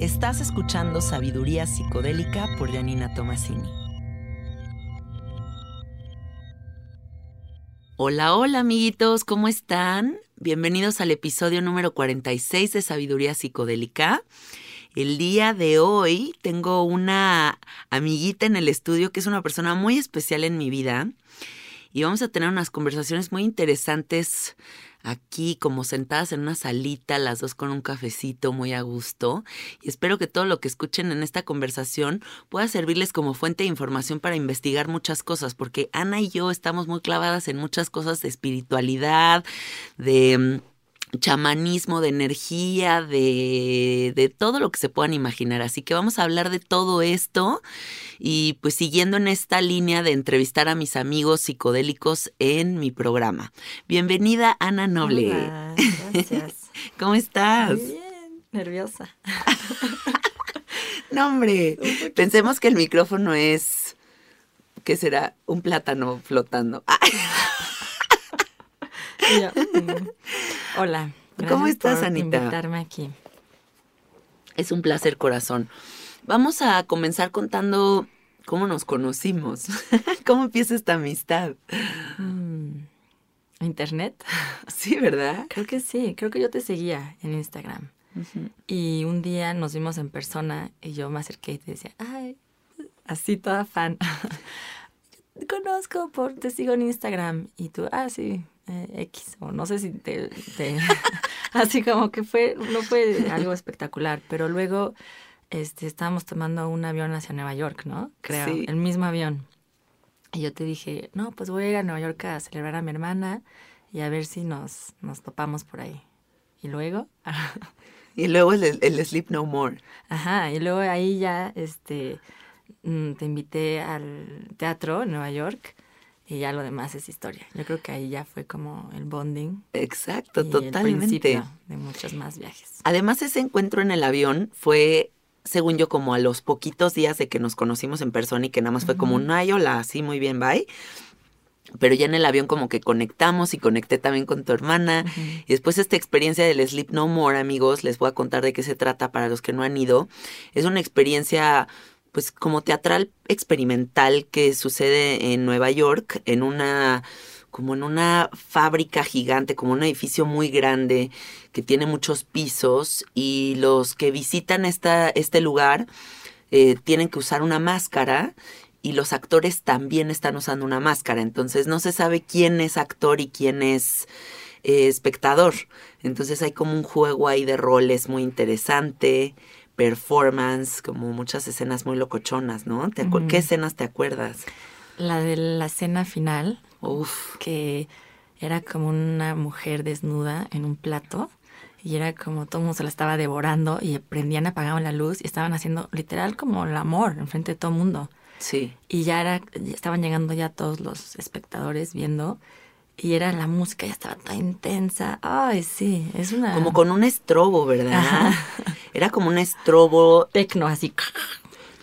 Estás escuchando Sabiduría Psicodélica por Janina Tomasini. Hola, hola amiguitos, ¿cómo están? Bienvenidos al episodio número 46 de Sabiduría Psicodélica. El día de hoy tengo una amiguita en el estudio que es una persona muy especial en mi vida y vamos a tener unas conversaciones muy interesantes aquí como sentadas en una salita, las dos con un cafecito muy a gusto. Y espero que todo lo que escuchen en esta conversación pueda servirles como fuente de información para investigar muchas cosas, porque Ana y yo estamos muy clavadas en muchas cosas de espiritualidad, de mm, chamanismo, de energía, de, de, todo lo que se puedan imaginar. Así que vamos a hablar de todo esto y pues siguiendo en esta línea de entrevistar a mis amigos psicodélicos en mi programa. Bienvenida Ana Noble. Hola, gracias. ¿Cómo estás? Muy bien, nerviosa. no, hombre, pensemos que el micrófono es, ¿qué será? Un plátano flotando. Yo, mm, Hola. ¿Cómo estás, por Anita? invitarme aquí. Es un placer, corazón. Vamos a comenzar contando cómo nos conocimos. ¿Cómo empieza esta amistad? Mm, ¿Internet? Sí, ¿verdad? Creo que sí, creo que yo te seguía en Instagram. Y un día nos vimos en persona y yo me acerqué y te decía, ay, así toda fan. Te conozco por, te sigo en Instagram. Y tú, ah, sí, eh, X. O no sé si te, te- así como que fue, no fue algo espectacular. Pero luego, este, estábamos tomando un avión hacia Nueva York, ¿no? Creo, Sí. el mismo avión. Y yo te dije, no, pues voy a ir a Nueva York a celebrar a mi hermana y a ver si nos, nos topamos por ahí. Y luego, Y luego el, el Sleep No More. ajá, y luego ahí ya, este, mm, te invité al teatro en Nueva York y ya lo demás es historia. Yo creo que ahí ya fue como el bonding. Exacto, y el totalmente. principio de muchos más viajes. Además, ese encuentro en el avión fue, según yo, como a los poquitos días de que nos conocimos en persona y que nada más fue como un ay, hola, sí, muy bien, bye. Pero ya en el avión como que conectamos y conecté también con tu hermana. Y después esta experiencia del Sleep No More, amigos, les voy a contar de qué se trata para los que no han ido. Es una experiencia pues como teatral experimental que sucede en Nueva York, en una como en una fábrica gigante, como un edificio muy grande que tiene muchos pisos y los que visitan esta, este lugar eh, tienen que usar una máscara y los actores también están usando una máscara. Entonces no se sabe quién es actor y quién es eh, espectador. Entonces hay como un juego ahí de roles muy interesante, performance, como muchas escenas muy locochonas, ¿no? ¿Te acu- Ujú. ¿Qué escenas te acuerdas? La de la escena final, Uf, que era como una mujer desnuda en un plato y era como todo el mundo se la estaba devorando y prendían, apagaban la luz y estaban haciendo literal como el amor enfrente de todo el mundo. sí. Y ya era, ya estaban llegando ya todos los espectadores viendo y era la música ya estaba tan intensa. Ay, sí, es una Como con un estrobo, ¿verdad? Ajá. Era como un estrobo tecno así.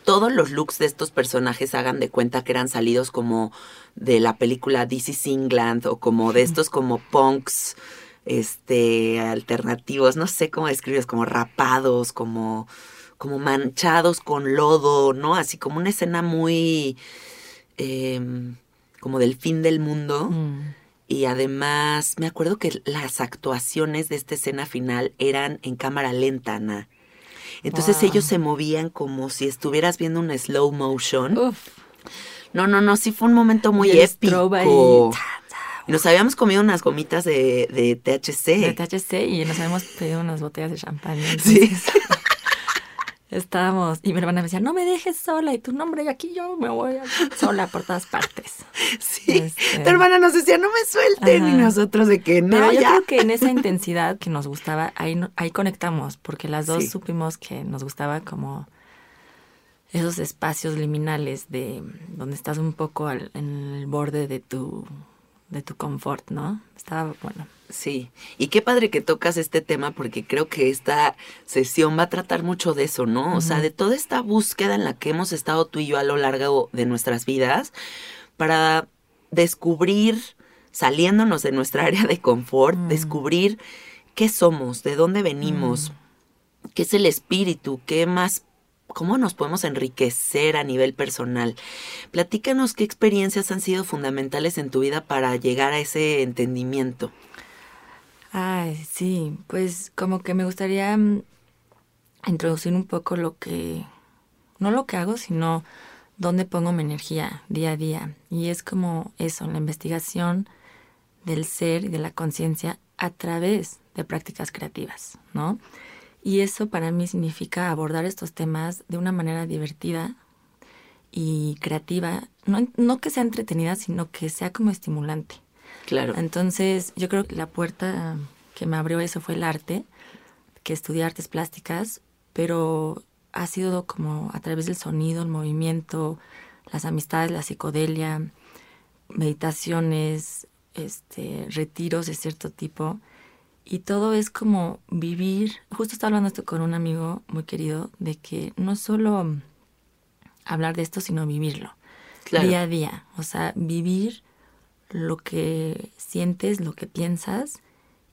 todos los looks de estos personajes hagan de cuenta que eran salidos como de la película This is England o como de estos como punks este alternativos, no sé cómo describirlos, como rapados, como como manchados con lodo, ¿no? Así como una escena muy em, como del fin del mundo. Mm. Y además, me acuerdo que las actuaciones de esta escena final eran en cámara lenta, Ana. Entonces Wow. ellos se movían como si estuvieras viendo una slow motion. Uf. No, no, no, sí fue un momento muy Y épico. Y nos habíamos comido unas gomitas de, de THC. de THC y nos habíamos pedido unas botellas de champán. Sí. Estábamos, y mi hermana me decía, no me dejes sola, y tu nombre, y aquí yo me voy sola por todas partes. Sí, este... tu hermana nos decía, no me suelten, y nosotros de que no, Pero yo ya. creo que en esa intensidad que nos gustaba, ahí, ahí conectamos, porque las dos Sí. supimos que nos gustaba como esos espacios liminales de donde estás un poco al- en el borde de tu, de tu confort, ¿no? Estaba, bueno, Sí, y qué padre que tocas este tema porque creo que esta sesión va a tratar mucho de eso, ¿no? O sea, de toda esta búsqueda en la que hemos estado tú y yo a lo largo de nuestras vidas para descubrir, saliéndonos de nuestra área de confort, descubrir qué somos, de dónde venimos, qué es el espíritu, qué más, cómo nos podemos enriquecer a nivel personal. Platícanos qué experiencias han sido fundamentales en tu vida para llegar a ese entendimiento. Ay, sí, pues como que me gustaría mm, introducir un poco lo que, no lo que hago, sino dónde pongo mi energía día a día. Y es como eso, la investigación del ser y de la conciencia a través de prácticas creativas, ¿no? Y eso para mí significa abordar estos temas de una manera divertida y creativa, no, no que sea entretenida, sino que sea como estimulante. Claro. Entonces, yo creo que la puerta que me abrió eso fue el arte, que estudié artes plásticas, pero ha sido como a través del sonido, el movimiento, las amistades, la psicodelia, meditaciones, este, retiros de cierto tipo. Y todo es como vivir, justo estaba hablando esto con un amigo muy querido, de que no solo hablar de esto, sino vivirlo Claro. día a día. O sea, vivir lo que sientes, lo que piensas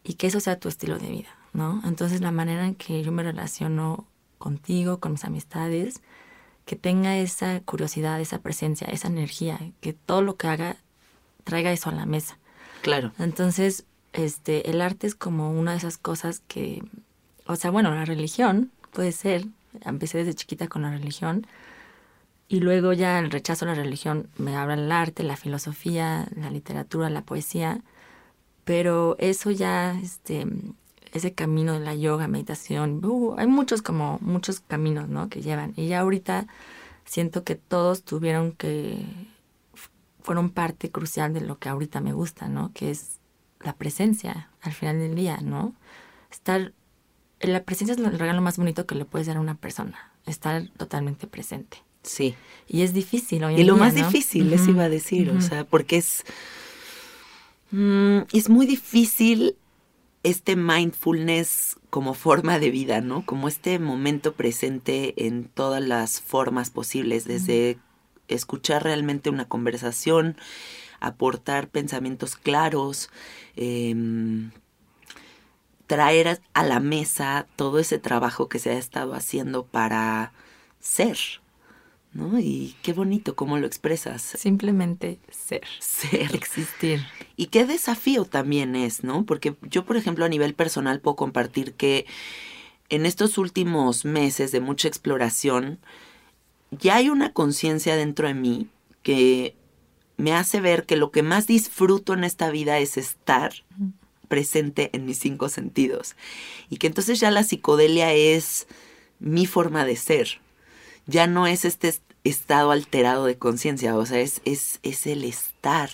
y que eso sea tu estilo de vida, ¿no? Entonces la manera en que yo me relaciono contigo, con mis amistades, que tenga esa curiosidad, esa presencia, esa energía, que todo lo que haga traiga eso a la mesa. Claro. Entonces, este, el arte es como una de esas cosas que, o sea, bueno, la religión puede ser, empecé desde chiquita con la religión, y luego ya el rechazo a la religión me habla el arte, la filosofía, la literatura, la poesía, pero eso ya, este, ese camino de la yoga, meditación, uh, hay muchos como, muchos caminos, ¿no? Que llevan, y ya ahorita siento que todos tuvieron que, fueron parte crucial de lo que ahorita me gusta, ¿no? Que es la presencia al final del día, ¿no? Estar, la presencia es el regalo más bonito que le puedes dar a una persona, estar totalmente presente. Sí. Y es difícil hoy Y en lo día, más ¿no? difícil, les iba a decir, o sea, porque es. mm, es muy difícil este mindfulness como forma de vida, ¿no? Como este momento presente en todas las formas posibles, desde escuchar realmente una conversación, aportar pensamientos claros, em, traer a la mesa todo ese trabajo que se ha estado haciendo para ser, ¿no? Y qué bonito cómo lo expresas. Simplemente ser, Ser. existir. Y qué desafío también es, ¿no? Porque yo, por ejemplo, a nivel personal puedo compartir que en estos últimos meses de mucha exploración, ya hay una conciencia dentro de mí que me hace ver que lo que más disfruto en esta vida es estar presente en mis cinco sentidos. Y que entonces ya la psicodelia es mi forma de ser. Ya no es este est- estado alterado de conciencia, o sea, es, es, es el estar.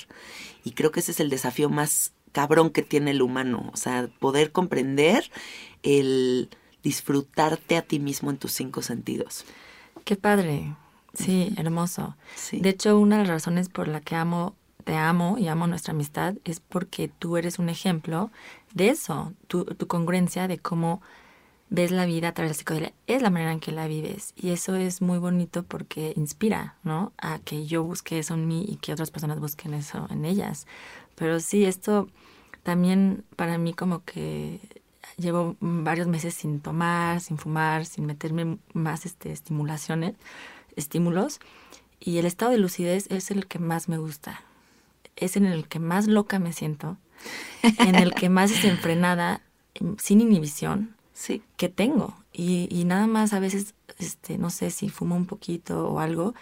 Y creo que ese es el desafío más cabrón que tiene el humano, o sea, poder comprender el disfrutarte a ti mismo en tus cinco sentidos. Qué padre. Sí, hermoso. Sí. De hecho, una de las razones por la que amo, te amo y amo nuestra amistad es porque tú eres un ejemplo de eso, tu, tu congruencia de cómo ves la vida a través de la psicodelia, es la manera en que la vives. Y eso es muy bonito porque inspira, ¿no? A que yo busque eso en mí y que otras personas busquen eso en ellas. Pero sí, esto también para mí como que llevo varios meses sin tomar, sin fumar, sin meterme más este, estimulaciones, estímulos. Y el estado de lucidez es el que más me gusta. Es en el que más loca me siento, en el que más desenfrenada, sin inhibición, Sí. que tengo. Y, y nada más a veces, este, no sé si fumo un poquito o algo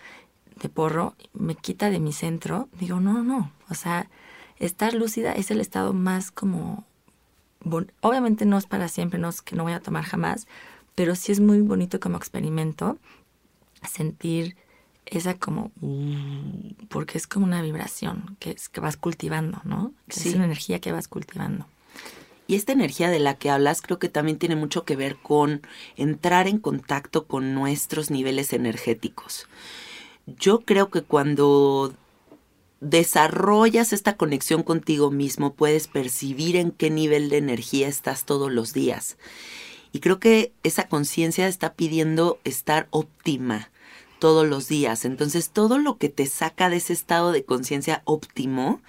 de porro, me quita de mi centro. Digo, no, no, no. O sea, estar lúcida es el estado más como... bon- Obviamente no es para siempre, no es que no voy a tomar jamás, pero sí es muy bonito como experimento sentir esa como, porque es como una vibración que, es, que vas cultivando, ¿no? Es una energía que vas cultivando. Y esta energía de la que hablas creo que también tiene mucho que ver con entrar en contacto con nuestros niveles energéticos. Yo creo que cuando desarrollas esta conexión contigo mismo, puedes percibir en qué nivel de energía estás todos los días. Y creo que esa conciencia está pidiendo estar óptima todos los días. Entonces todo lo que te saca de ese estado de conciencia óptimo,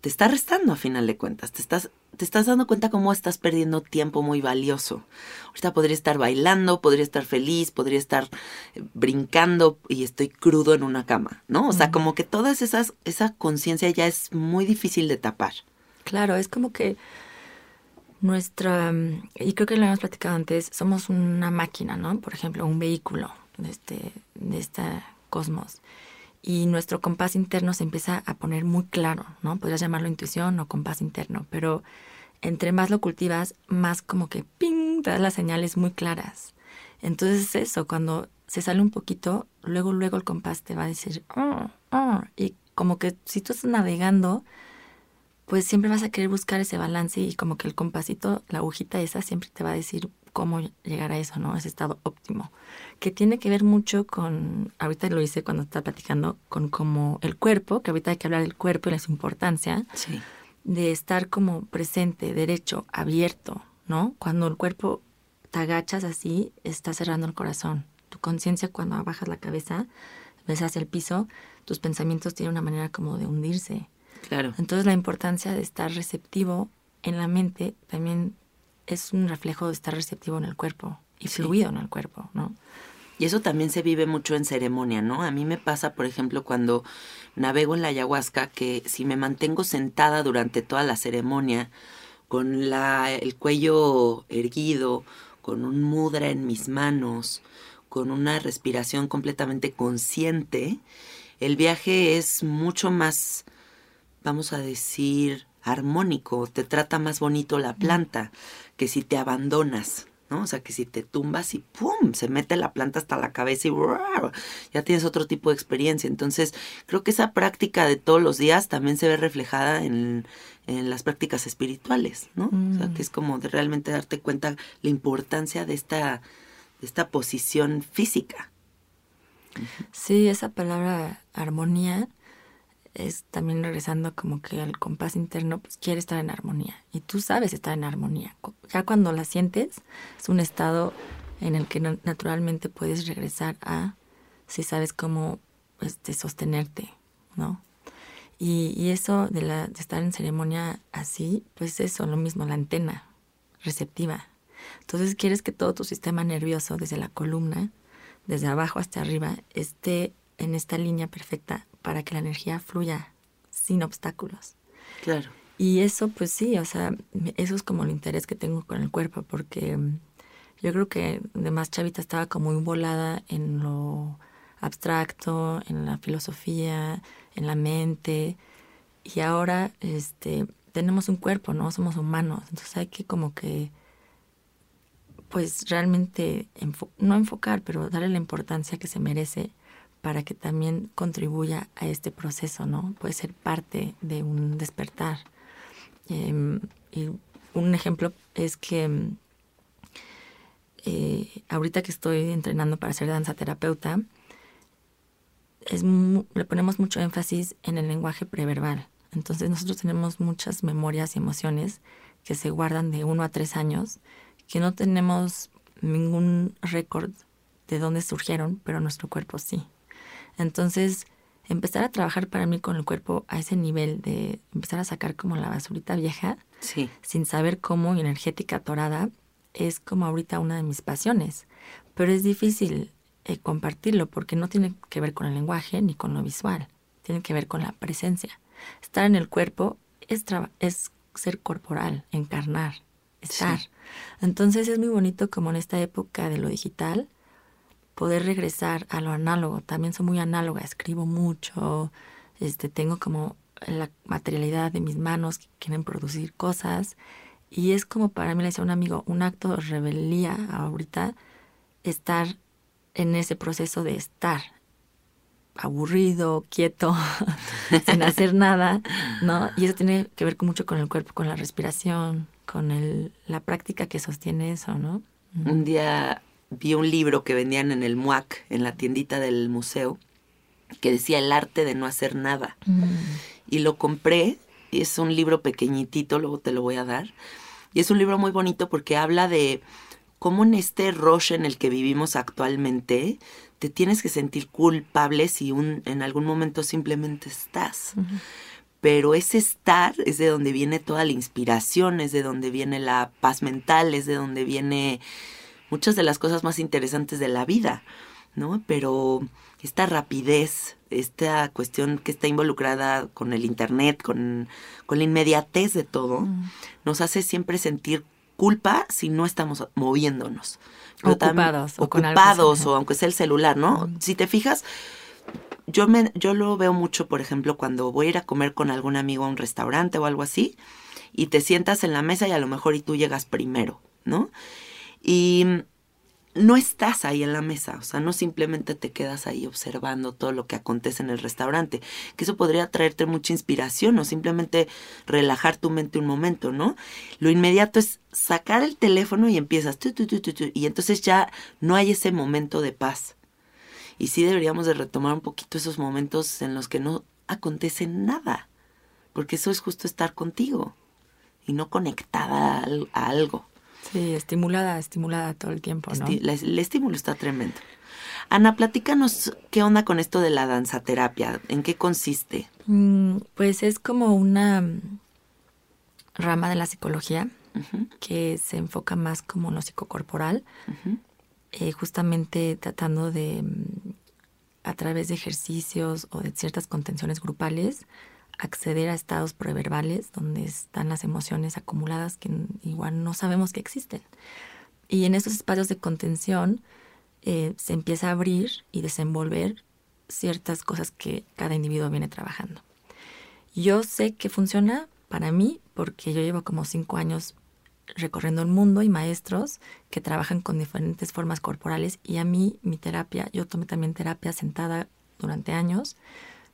te está restando a final de cuentas. Te estás, te estás dando cuenta cómo estás perdiendo tiempo muy valioso. Ahorita podría estar bailando, podría estar feliz, podría estar eh, brincando y estoy crudo en una cama, ¿no? O sea, como que todas esas, esa conciencia ya es muy difícil de tapar. Claro, es como que nuestra, y creo que lo hemos platicado antes, somos una máquina, ¿no? Por ejemplo, un vehículo de este, de esta cosmos y nuestro compás interno se empieza a poner muy claro, ¿no? Podrías llamarlo intuición o compás interno, pero entre más lo cultivas, más como que ping, te das las señales muy claras. Entonces eso, cuando se sale un poquito, luego, luego el compás te va a decir, oh, oh, y como que si tú estás navegando, pues siempre vas a querer buscar ese balance y como que el compasito, la agujita esa, siempre te va a decir cómo llegar a eso, ¿no? Ese estado óptimo. Que tiene que ver mucho con, ahorita lo hice cuando estaba platicando, con como el cuerpo, que ahorita hay que hablar del cuerpo y la su importancia, de estar como presente, derecho, abierto, ¿no? Cuando el cuerpo te agachas así, está cerrando el corazón. Tu conciencia cuando bajas la cabeza, ves hacia el piso, tus pensamientos tienen una manera como de hundirse. Claro. Entonces la importancia de estar receptivo en la mente también es un reflejo de estar receptivo en el cuerpo y fluido en el cuerpo, ¿no? Y eso también se vive mucho en ceremonia, ¿no? A mí me pasa, por ejemplo, cuando navego en la ayahuasca, que si me mantengo sentada durante toda la ceremonia, con la, el cuello erguido, con un mudra en mis manos, con una respiración completamente consciente, el viaje es mucho más, vamos a decir, armónico, te trata más bonito la planta que si te abandonas, ¿no? O sea, que si te tumbas y ¡pum! se mete la planta hasta la cabeza y ya tienes otro tipo de experiencia. Entonces, creo que esa práctica de todos los días también se ve reflejada en, las prácticas espirituales, ¿no? O sea, que es como de realmente darte cuenta la importancia de esta, de esta posición física. Sí, esa palabra armonía es también regresando como que al compás interno, pues quiere estar en armonía. Y tú sabes estar en armonía. Ya cuando la sientes, es un estado en el que naturalmente puedes regresar a si sabes cómo este, sostenerte, ¿no? Y, y eso de, la, de estar en ceremonia así, pues eso, lo mismo, la antena receptiva. Entonces quieres que todo tu sistema nervioso, desde la columna, desde abajo hasta arriba, esté en esta línea perfecta para que la energía fluya sin obstáculos. Claro. Y eso, pues sí, o sea, eso es como el interés que tengo con el cuerpo, porque mm, yo creo que de más chavita estaba como muy volada en lo abstracto, en la filosofía, en la mente, y ahora este tenemos un cuerpo, ¿no? Somos humanos, entonces hay que como que pues realmente no enfocar, pero darle la importancia que se merece para que también contribuya a este proceso, ¿no? Puede ser parte de un despertar. Em, y un ejemplo es que eh, ahorita que estoy entrenando para ser danza terapeuta, es le ponemos mucho énfasis en el lenguaje preverbal. Entonces nosotros tenemos muchas memorias y emociones que se guardan de uno a tres años, que no tenemos ningún récord de dónde surgieron, pero nuestro cuerpo sí. Entonces, empezar a trabajar para mí con el cuerpo a ese nivel de empezar a sacar como la basurita vieja, sí. sin saber cómo, energética torada, es como ahorita una de mis pasiones. Pero es difícil eh, compartirlo porque no tiene que ver con el lenguaje ni con lo visual, tiene que ver con la presencia. Estar en el cuerpo es, es ser corporal, encarnar, estar. Entonces es muy bonito como en esta época de lo digital, poder regresar a lo análogo. También soy muy análoga, escribo mucho, este, tengo como la materialidad de mis manos que quieren producir cosas Y es como para mí, le decía un amigo, un acto de rebeldía ahorita, estar en ese proceso de estar aburrido, quieto, sin hacer nada, ¿no? Y eso tiene que ver mucho con el cuerpo, con la respiración, con el, la práctica que sostiene eso, ¿no? Un día vi un libro que vendían en el MUAC, en la tiendita del museo, que decía El arte de no hacer nada. Mm. Y lo compré, y es un libro pequeñitito, luego te lo voy a dar. Y es un libro muy bonito porque habla de cómo en este rush en el que vivimos actualmente, te tienes que sentir culpable si un, en algún momento simplemente estás. Pero ese estar es de donde viene toda la inspiración, es de donde viene la paz mental, es de donde viene muchas de las cosas más interesantes de la vida, ¿no? Pero esta rapidez, esta cuestión que está involucrada con el Internet, con, con la inmediatez de todo, Mm. nos hace siempre sentir culpa si no estamos moviéndonos. Ocupados, o ocupados, o aunque sea el celular, ¿no? Si te fijas, yo, me, yo lo veo mucho, por ejemplo, cuando voy a ir a comer con algún amigo a un restaurante o algo así, y te sientas en la mesa y a lo mejor y tú llegas primero, ¿no? Y no estás ahí en la mesa, o sea, no simplemente te quedas ahí observando todo lo que acontece en el restaurante, que eso podría traerte mucha inspiración o simplemente relajar tu mente un momento, ¿no? Lo inmediato es sacar el teléfono y empiezas, tu, tu, tu, y entonces ya no hay ese momento de paz. Y sí deberíamos de retomar un poquito esos momentos en los que no acontece nada, porque eso es justo estar contigo y no conectada a algo. Sí, estimulada, estimulada todo el tiempo, ¿no? Esti- la- el estímulo está tremendo. Ana, platícanos qué onda con esto de la danzaterapia, en qué consiste. Mm, Pues es como una rama de la psicología que se enfoca más como en lo psicocorporal, eh, justamente tratando de, mm, a través de ejercicios o de ciertas contenciones grupales, acceder a estados preverbales donde están las emociones acumuladas que igual no sabemos que existen. Y en esos espacios de contención eh, se empieza a abrir y desenvolver ciertas cosas que cada individuo viene trabajando. Yo sé que funciona para mí porque yo llevo como cinco años recorriendo el mundo y maestros que trabajan con diferentes formas corporales y a mí mi terapia, yo tomé también terapia sentada durante años,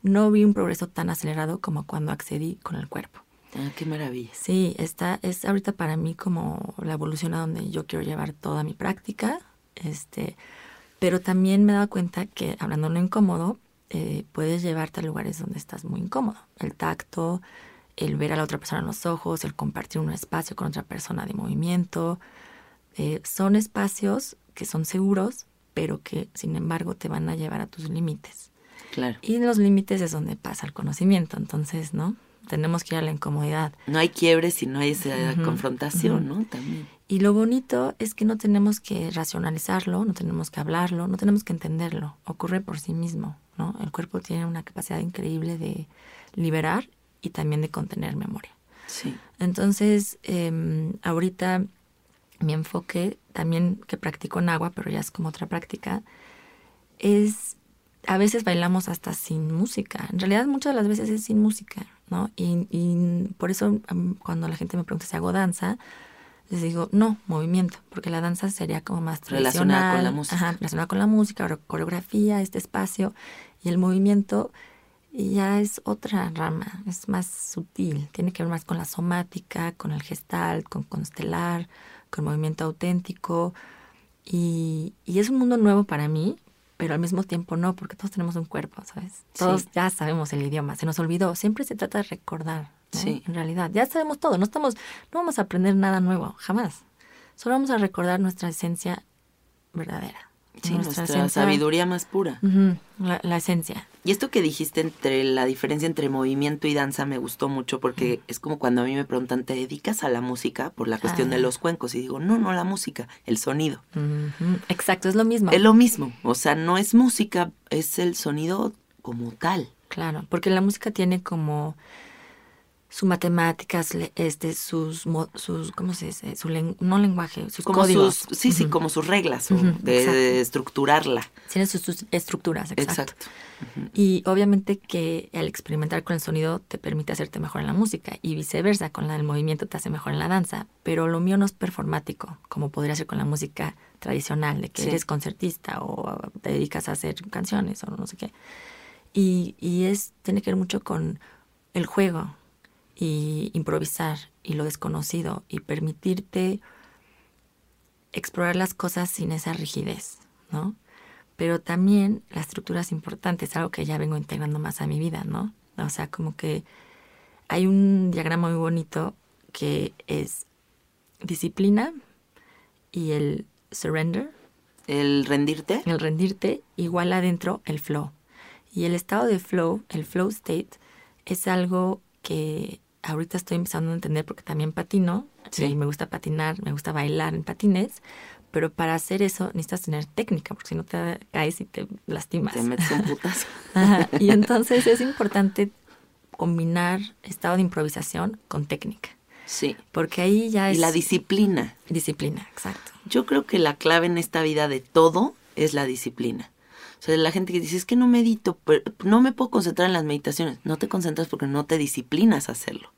no vi un progreso tan acelerado como cuando accedí con el cuerpo. Ah, qué maravilla. Sí, esta es ahorita para mí como la evolución a donde yo quiero llevar toda mi práctica, este, pero también me he dado cuenta que hablando lo incómodo, eh, puedes llevarte a lugares donde estás muy incómodo. El tacto, el ver a la otra persona en los ojos, el compartir un espacio con otra persona de movimiento, eh, son espacios que son seguros, pero que sin embargo te van a llevar a tus límites. Claro. Y en los límites es donde pasa el conocimiento, entonces, ¿no? Tenemos que ir a la incomodidad. No hay quiebre si no hay esa confrontación. ¿no? También. Y lo bonito es que no tenemos que racionalizarlo, no tenemos que hablarlo, no tenemos que entenderlo. Ocurre por sí mismo, ¿no? El cuerpo tiene una capacidad increíble de liberar y también de contener memoria. Sí. Entonces, eh, ahorita mi enfoque, también que practico en agua, pero ya es como otra práctica, es, a veces bailamos hasta sin música. En realidad muchas de las veces es sin música, ¿no? Y, y por eso um, cuando la gente me pregunta si hago danza, les digo, no, movimiento, porque la danza sería como más Relacionada con la tradicional, música. Ajá, relacionada con la música, core- coreografía, este espacio, y el movimiento ya es otra rama, es más sutil, tiene que ver más con la somática, con el gestal, con constelar, con movimiento auténtico, y, y es un mundo nuevo para mí, pero al mismo tiempo no, porque todos tenemos un cuerpo, ¿sabes? Todos Sí. ya sabemos el idioma, se nos olvidó, siempre se trata de recordar, ¿no? Sí. En realidad, ya sabemos todo, no estamos, no vamos a aprender nada nuevo, jamás. Solo vamos a recordar nuestra esencia verdadera. Sí, nuestra, sabiduría más pura. La, la esencia. Y esto que dijiste entre la diferencia entre movimiento y danza me gustó mucho porque es como cuando a mí me preguntan, ¿te dedicas a la música? Por la cuestión de Ah. los cuencos. Y digo, no, no la música, el sonido. Exacto, es lo mismo. Es lo mismo. O sea, no es música, es el sonido como tal. Claro, porque la música tiene como su matemáticas, este, sus, sus, ¿cómo se dice? Su len- no lenguaje, sus Como códigos. sus, sí, sí, como sus reglas, de, estructurarla. Tiene sus, sus estructuras, exacto. Exacto. Y obviamente que al experimentar con el sonido te permite hacerte mejor en la música y viceversa, con la del movimiento te hace mejor en la danza. Pero lo mío no es performático, como podría ser con la música tradicional, de que Sí. eres concertista o te dedicas a hacer canciones o no sé qué. Y, y es, tiene que ver mucho con el juego y improvisar y lo desconocido y permitirte explorar las cosas sin esa rigidez, ¿no? Pero también la estructura es importante, es algo que ya vengo integrando más a mi vida, ¿no? O sea, como que hay un diagrama muy bonito que es disciplina y el surrender, El rendirte. el rendirte, igual adentro el flow. Y el estado de flow, el flow state, es algo que ahorita estoy empezando a entender porque también patino. Sí. Y me gusta patinar, me gusta bailar en patines. Pero para hacer eso necesitas tener técnica, porque si no te caes y te lastimas. Te metes un putazo. Ajá, Y entonces es importante combinar estado de improvisación con técnica. Sí. Porque ahí ya es Y la disciplina. disciplina, exacto. Yo creo que la clave en esta vida de todo es la disciplina. O sea, la gente que dice, es que no medito, pero no me puedo concentrar en las meditaciones. No te concentras porque no te disciplinas a hacerlo.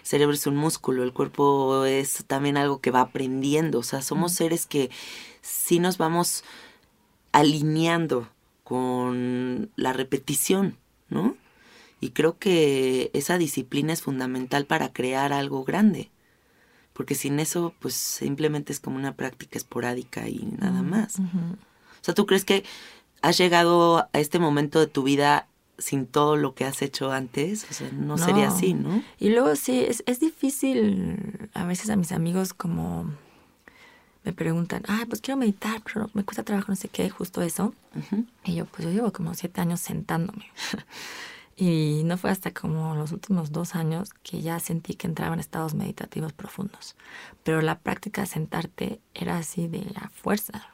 El cerebro es un músculo, el cuerpo es también algo que va aprendiendo. O sea, somos seres que sí nos vamos alineando con la repetición, ¿no? Y creo que esa disciplina es fundamental para crear algo grande. Porque sin eso, pues simplemente es como una práctica esporádica y nada más. Ujú. O sea, ¿tú crees que has llegado a este momento de tu vida sin todo lo que has hecho antes? O sea, no, sería así, ¿no? Y luego sí, es, es difícil a veces a mis amigos como me preguntan, ah, pues quiero meditar, pero me cuesta trabajo, no sé qué, justo eso. Y yo, pues yo llevo como siete años sentándome. y no fue hasta como los últimos dos años que ya sentí que entraba en estados meditativos profundos. Pero la práctica de sentarte era así de la fuerza,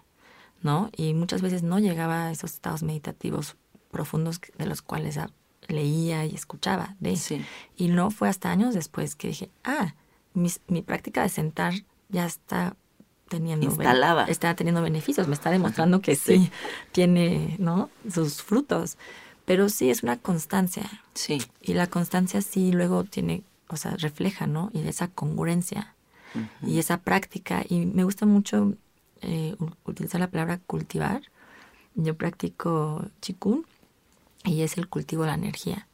¿no? Y muchas veces no llegaba a esos estados meditativos profundos de los cuales leía y escuchaba de. Sí. Y no fue hasta años después que dije, ah, mi práctica de sentar ya está teniendo está teniendo beneficios, me está demostrando que sí, tiene, ¿no? sus frutos. Pero sí es una constancia Sí. y la constancia sí luego tiene, o sea, refleja, ¿no? Y esa congruencia y esa práctica y me gusta mucho eh, u- utilizar la palabra cultivar. Yo practico chikun y es el cultivo de la energía.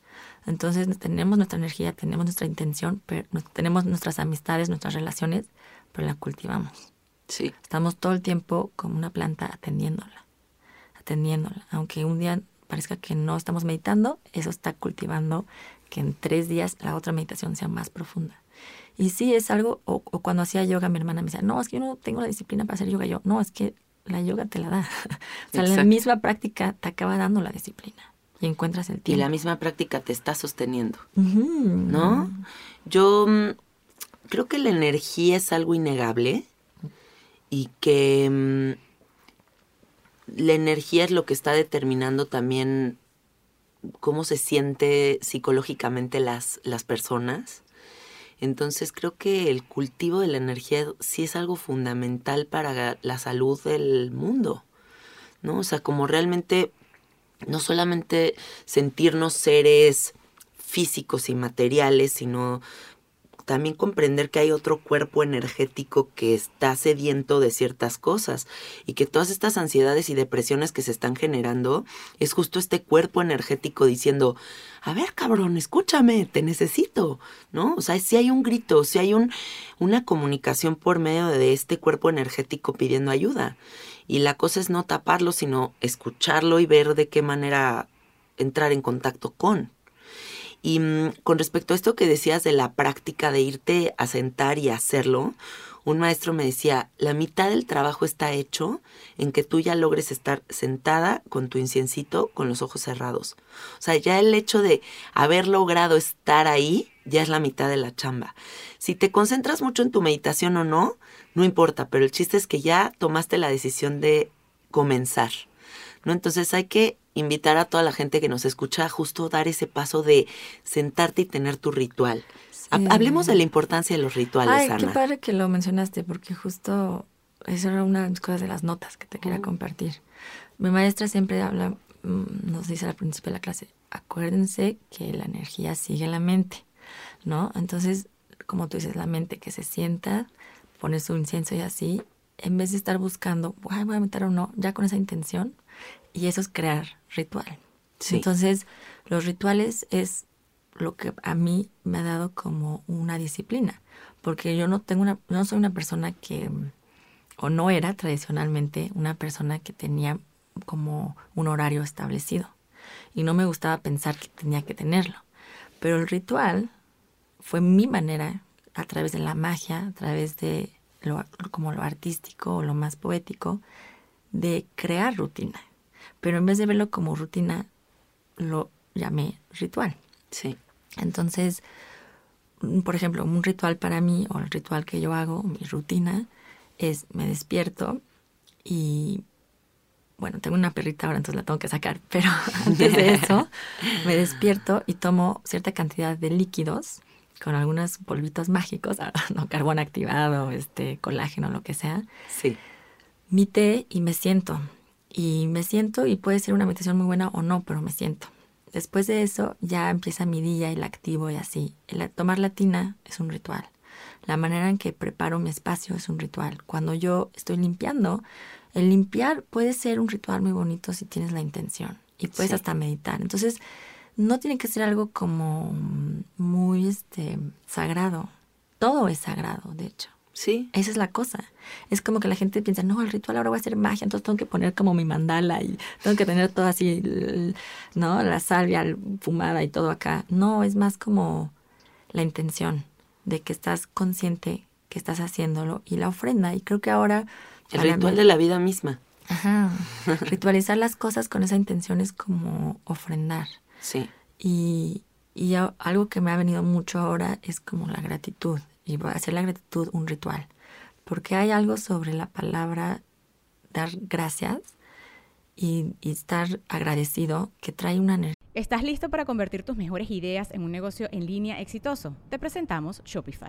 Entonces tenemos nuestra energía, tenemos nuestra intención, pero tenemos nuestras amistades, nuestras relaciones, pero la cultivamos. Sí. Estamos todo el tiempo como una planta atendiéndola, atendiéndola. Aunque un día parezca que no estamos meditando, eso está cultivando que en tres días la otra meditación sea más profunda. Y sí es algo, o, o cuando hacía yoga mi hermana me decía, no, es que yo no tengo la disciplina para hacer yoga. Yo, no, es que la yoga te la da. o sea, la misma práctica te acaba dando la disciplina y encuentras el Y tiempo. la misma práctica te está sosteniendo. ¿no? Yo mm, creo que la energía es algo innegable y que mm, la energía es lo que está determinando también cómo se siente psicológicamente las, las personas. Entonces creo que el cultivo de la energía sí es algo fundamental para la salud del mundo, ¿no? O sea, como realmente no solamente sentirnos seres físicos y materiales, sino también comprender que hay otro cuerpo energético que está sediento de ciertas cosas y que todas estas ansiedades y depresiones que se están generando es justo este cuerpo energético diciendo, a ver cabrón, escúchame, te necesito, ¿no? O sea, si hay un grito, si hay un, una comunicación por medio de este cuerpo energético pidiendo ayuda. Y la cosa es no taparlo, sino escucharlo y ver de qué manera entrar en contacto con. Y mm, con respecto a esto que decías de la práctica de irte a sentar y hacerlo, un maestro me decía, la mitad del trabajo está hecho en que tú ya logres estar sentada con tu inciencito con los ojos cerrados. O sea, ya el hecho de haber logrado estar ahí ya es la mitad de la chamba. Si te concentras mucho en tu meditación o no, no importa, pero el chiste es que ya tomaste la decisión de comenzar. ¿no? Entonces hay que invitar a toda la gente que nos escucha a justo dar ese paso de sentarte y tener tu ritual. Sí. Hablemos de la importancia de los rituales, Ay, qué padre que lo mencionaste, porque justo esa era una de las cosas de las notas que te quería compartir. Mi maestra siempre habla, mm, nos dice al principio de la clase, acuérdense que la energía sigue en la mente, ¿no? Entonces, como tú dices, la mente que se sienta, pone su incienso y así, en vez de estar buscando, "Ay, voy a meter o no, ya con esa intención, y eso es crear ritual. Sí. Entonces, los rituales es lo que a mí me ha dado como una disciplina, porque yo no tengo una, no soy una persona que, o no era tradicionalmente una persona que tenía como un horario establecido, y no me gustaba pensar que tenía que tenerlo, pero el ritual fue mi manera, a través de la magia, a través de lo, como lo artístico o lo más poético, de crear rutina. Pero en vez de verlo como rutina, lo llamé ritual. Sí. Entonces, mm, por ejemplo, un ritual para mí, o el ritual que yo hago, mi rutina, es me despierto y, bueno, tengo una perrita ahora, entonces la tengo que sacar, pero antes de eso, me despierto y tomo cierta cantidad de líquidos con algunos polvitos mágicos, no carbón activado, este colágeno, lo que sea, Sí. mi té y me siento. Y me siento y puede ser una meditación muy buena o no, pero me siento. Después de eso ya empieza mi día y la activo y así. El tomar la tina es un ritual. La manera en que preparo mi espacio es un ritual. Cuando yo estoy limpiando, el limpiar puede ser un ritual muy bonito si tienes la intención y puedes Sí. hasta meditar. Entonces, no tiene que ser algo como muy este sagrado. Todo es sagrado, de hecho. Sí. Esa es la cosa. Es como que la gente piensa, no, el ritual ahora va a ser magia, entonces tengo que poner como mi mandala y tengo que tener todo así, ¿no? La salvia fumada y todo acá. No, es más como la intención de que estás consciente que estás haciéndolo y la ofrenda. Y creo que ahora... El ritual mí- de la vida misma. Ajá. Ritualizar las cosas con esa intención es como ofrendar. Sí. Y, y algo que me ha venido mucho ahora es como la gratitud. Y hacer la gratitud un ritual. Porque hay algo sobre la palabra dar gracias y, y estar agradecido que trae una energía. ¿Estás listo para convertir tus mejores ideas en un negocio en línea exitoso? Te presentamos Shopify.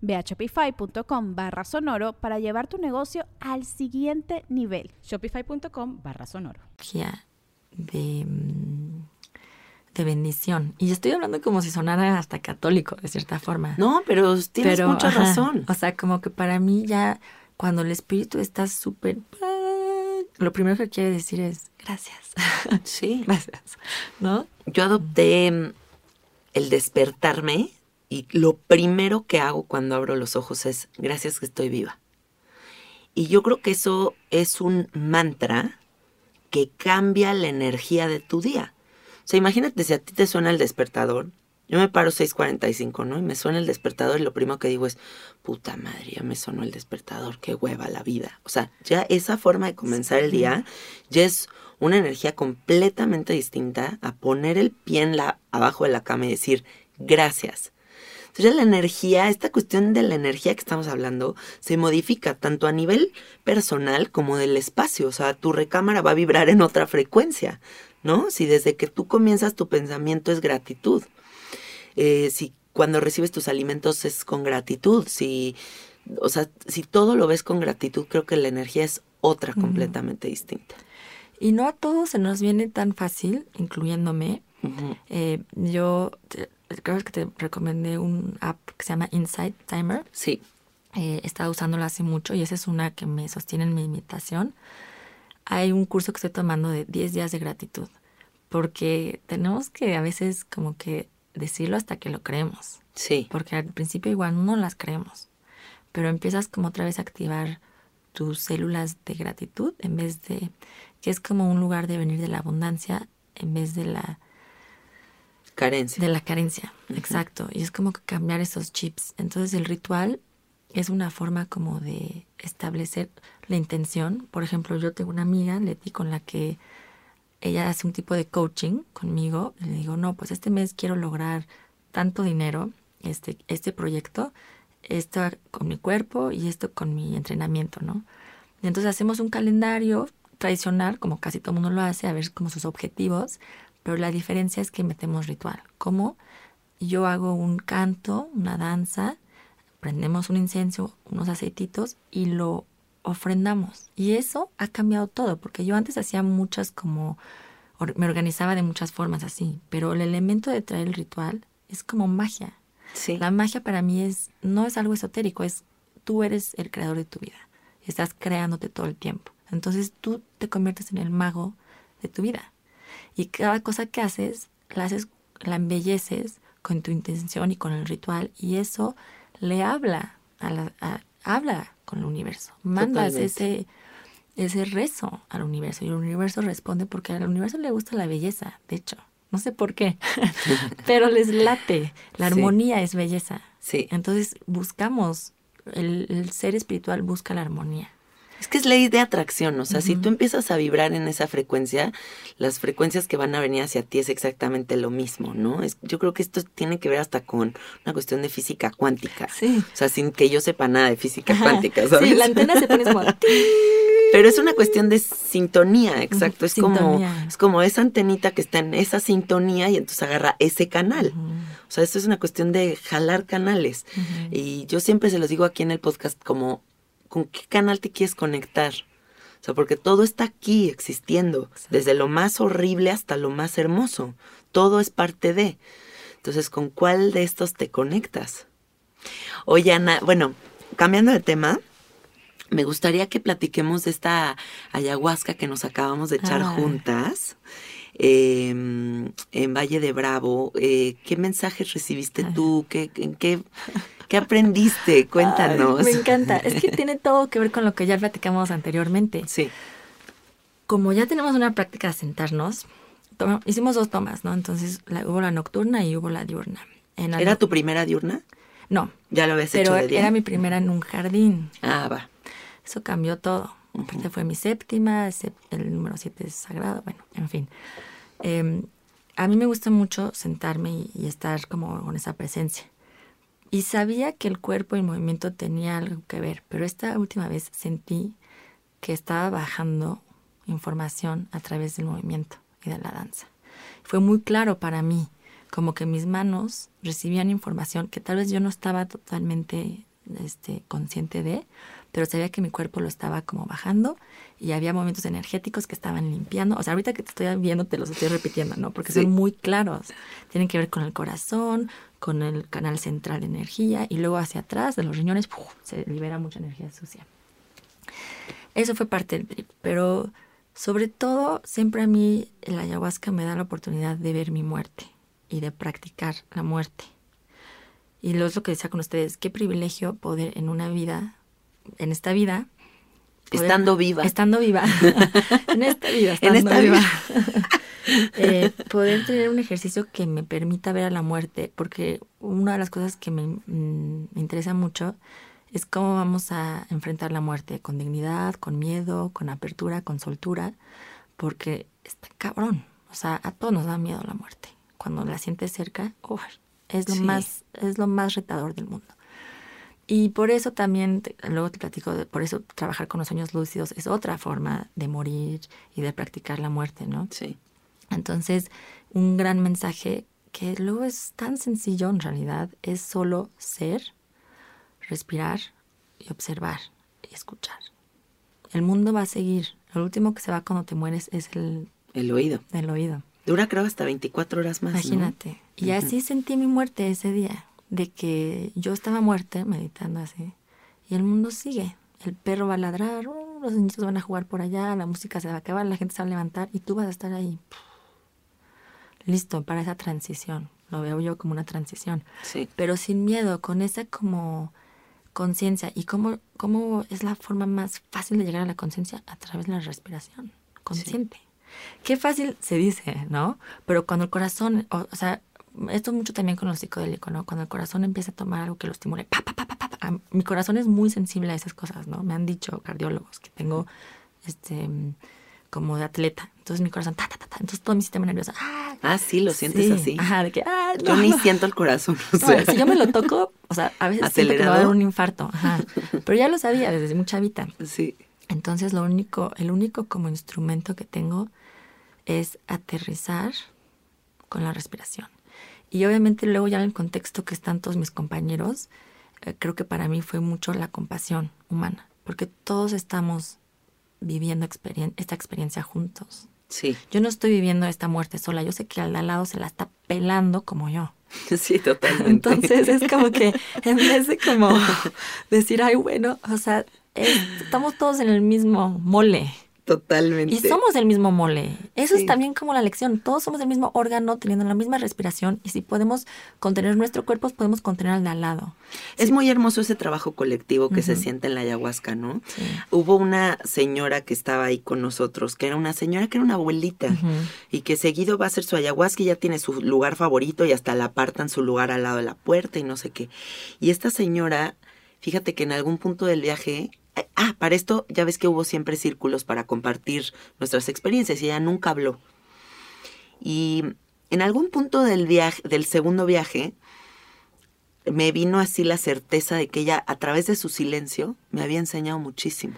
Ve a shopify.com barra sonoro para llevar tu negocio al siguiente nivel. Shopify.com barra sonoro. de, mm, de bendición. Y estoy hablando como si sonara hasta católico, de cierta forma. No, pero tienes Pero, mucha ajá, razón. O sea, como que para mí ya cuando el espíritu está súper... Lo primero que quiere decir es gracias. Sí. gracias. ¿No? Yo adopté mm, el despertarme y lo primero que hago cuando abro los ojos es gracias que estoy viva. Y yo creo que eso es un mantra que cambia la energía de tu día. O sea, imagínate si a ti te suena el despertador. Yo me paro 6:45, ¿no? Y me suena el despertador y lo primero que digo es, puta madre, ya me sonó el despertador, qué hueva la vida. O sea, ya esa forma de comenzar el día ya es una energía completamente distinta a poner el pie en la, abajo de la cama y decir, gracias. Entonces la energía, esta cuestión de la energía que estamos hablando, se modifica tanto a nivel personal como del espacio. O sea, tu recámara va a vibrar en otra frecuencia, ¿no? Si desde que tú comienzas tu pensamiento es gratitud. Eh, si cuando recibes tus alimentos es con gratitud. Si, o sea, si todo lo ves con gratitud, creo que la energía es otra completamente distinta. Y no a todos se nos viene tan fácil, incluyéndome. Eh, yo creo que te recomendé un app que se llama Insight Timer. Sí, Eh, he estado usándola hace mucho y esa es una que me sostiene en mi meditación. hay un curso que estoy tomando de 10 días de gratitud, porque tenemos que a veces como que decirlo hasta que lo creemos. Sí. Porque al principio igual no las creemos, pero empiezas como otra vez a activar tus células de gratitud en vez de que es como un lugar de venir de la abundancia en vez de la carencia. De la carencia, exacto. Y es como que cambiar esos chips. Entonces el ritual es una forma como de establecer la intención. Por ejemplo, yo tengo una amiga, Leti, con la que ella hace un tipo de coaching conmigo. Le digo, no, pues este mes quiero lograr tanto dinero, este, este proyecto, esto con mi cuerpo y esto con mi entrenamiento, ¿no? Y entonces hacemos un calendario tradicional, como casi todo el mundo lo hace, a ver como sus objetivos, pero la diferencia es que metemos ritual. Como yo hago un canto, una danza, prendemos un incienso, unos aceititos y lo ofrendamos. Y eso ha cambiado todo, porque yo antes hacía muchas como, me organizaba de muchas formas así, pero el elemento de traer el ritual es como magia. Sí. La magia para mí es, no es algo esotérico, es tú eres el creador de tu vida. Estás creándote todo el tiempo. Entonces tú te conviertes en el mago de tu vida. Y cada cosa que haces, la haces, la embelleces con tu intención y con el ritual. Y eso le habla a la, habla con el universo. Mandas ese, ese rezo al universo. Y el universo responde porque al universo le gusta la belleza, de hecho. No sé por qué, pero les late. La armonía es belleza. Sí. Entonces buscamos, el, el ser espiritual busca la armonía. Es que es ley de atracción, o sea, si tú empiezas a vibrar en esa frecuencia, las frecuencias que van a venir hacia ti es exactamente lo mismo, ¿no? Es, yo creo que esto tiene que ver hasta con una cuestión de física cuántica. Sí. O sea, sin que yo sepa nada de física cuántica, ¿sabes? Sí, la antena se pone como... Pero es una cuestión de sintonía, exacto. Es como es como esa antenita que está en esa sintonía y entonces agarra ese canal. O sea, esto es una cuestión de jalar canales. Y yo siempre se los digo aquí en el podcast como con qué canal te quieres conectar. O sea, porque todo está aquí existiendo, desde lo más horrible hasta lo más hermoso. Todo es parte de. Entonces, ¿con cuál de estos te conectas? Oye, Ana, bueno, cambiando de tema, me gustaría que platiquemos de esta ayahuasca que nos acabamos de echar ah. juntas. Em, en Valle de Bravo. Eh, ¿Qué mensajes recibiste tú? ¿Qué, en qué, ¿Qué aprendiste? Cuéntanos. me encanta. Es que tiene todo que ver con lo que ya platicamos anteriormente. Sí. Como ya tenemos una práctica de sentarnos, hicimos dos tomas, ¿no? Entonces hubo la nocturna y hubo la diurna. ¿Era tu primera diurna? No. Ya lo habías hecho de día. Era mi primera en un jardín. Ah, va. Eso cambió todo. Aparte fue mi séptima, el número siete es sagrado, bueno, en fin. Em, a mí me gusta mucho sentarme y, estar como con esa presencia. Y sabía que el cuerpo y el movimiento tenía algo que ver, pero esta última vez sentí que estaba bajando información a través del movimiento y de la danza. Fue muy claro para mí, como que mis manos recibían información que tal vez yo no estaba totalmente este, consciente de, pero sabía que mi cuerpo lo estaba como bajando y había momentos energéticos que estaban limpiando. O sea, ahorita que te estoy viendo te los estoy repitiendo, ¿no? Porque son muy claros. Tienen que ver con el corazón, con el canal central de energía y luego hacia atrás de los riñones se libera mucha energía sucia. Eso fue parte del trip, pero sobre todo siempre a mí el ayahuasca me da la oportunidad de ver mi muerte y de practicar la muerte. Y lo es lo que decía con ustedes, qué privilegio poder en una vida en esta vida. estando viva. Estando viva. en esta vida. Estando en esta viva. Eh, poder tener un ejercicio que me permita ver a la muerte, porque una de las cosas que me, mm, me interesa mucho es cómo vamos a enfrentar la muerte, con dignidad, con miedo, con apertura, con soltura, porque está cabrón. O sea, a todos nos da miedo la muerte. Cuando la sientes cerca, es lo más, es lo más retador del mundo. Y por eso también, luego te platico, por eso trabajar con los sueños lúcidos es otra forma de morir y de practicar la muerte, ¿no? Sí. Entonces, un gran mensaje que luego es tan sencillo en realidad, es solo ser, respirar y observar y escuchar. El mundo va a seguir. Lo último que se va cuando te mueres es el... El oído. El oído. Dura creo hasta 24 horas más. Imagínate. Y así sentí mi muerte ese día de que yo estaba muerta meditando así y el mundo sigue. El perro va a ladrar, los niños van a jugar por allá, la música se va a acabar, la gente se va a levantar y tú vas a estar ahí. Listo para esa transición. Lo veo yo como una transición. Sí. Pero sin miedo, con esa como conciencia. ¿Y cómo, cómo es la forma más fácil de llegar a la conciencia? A través de la respiración consciente. Qué fácil se dice, ¿no? Pero cuando el corazón, o, o sea, esto mucho también con lo psicodélico, ¿no? Cuando el corazón empieza a tomar algo que lo estimule, pa, pa, pa, pa, pa, mi corazón es muy sensible a esas cosas, ¿no? Me han dicho cardiólogos que tengo, este, como de atleta. Entonces mi corazón, ta, ta, ta, ta. Entonces todo mi sistema nervioso, ah, Ah, sí, lo sientes sí, así. Ajá, de que, ah, Yo no. ni siento el corazón. o No, sea. si yo me lo toco, o sea, a veces siento que me va a dar un infarto. Ajá. Pero ya lo sabía desde muy chavita. Sí. Entonces lo único, el único como instrumento que tengo es aterrizar con la respiración. Y obviamente luego ya en el contexto que están todos mis compañeros, eh, creo que para mí fue mucho la compasión humana, porque todos estamos viviendo experien- esta experiencia juntos. Sí. Yo no estoy viviendo esta muerte sola, yo sé que al de al lado se la está pelando como yo. Sí, totalmente. Entonces es como que en vez de como decir, ay, bueno, o sea, es- estamos todos en el mismo mole Totalmente. y somos el mismo mole. Eso Sí. es también como la lección. Todos somos el mismo órgano, teniendo la misma respiración y si podemos contener nuestro cuerpo, podemos contener al de al lado. Es muy hermoso ese trabajo colectivo que se siente en la ayahuasca, ¿no? Sí. Hubo una señora que estaba ahí con nosotros, que era una señora que era una abuelita y que seguido va a hacer su ayahuasca y ya tiene su lugar favorito y hasta la apartan su lugar al lado de la puerta y no sé qué. Y esta señora, fíjate que en algún punto del viaje, ah, para esto ya ves que hubo siempre círculos para compartir nuestras experiencias y ella nunca habló. Y en algún punto del viaje, del segundo viaje, me vino así la certeza de que ella, a través de su silencio, me había enseñado muchísimo.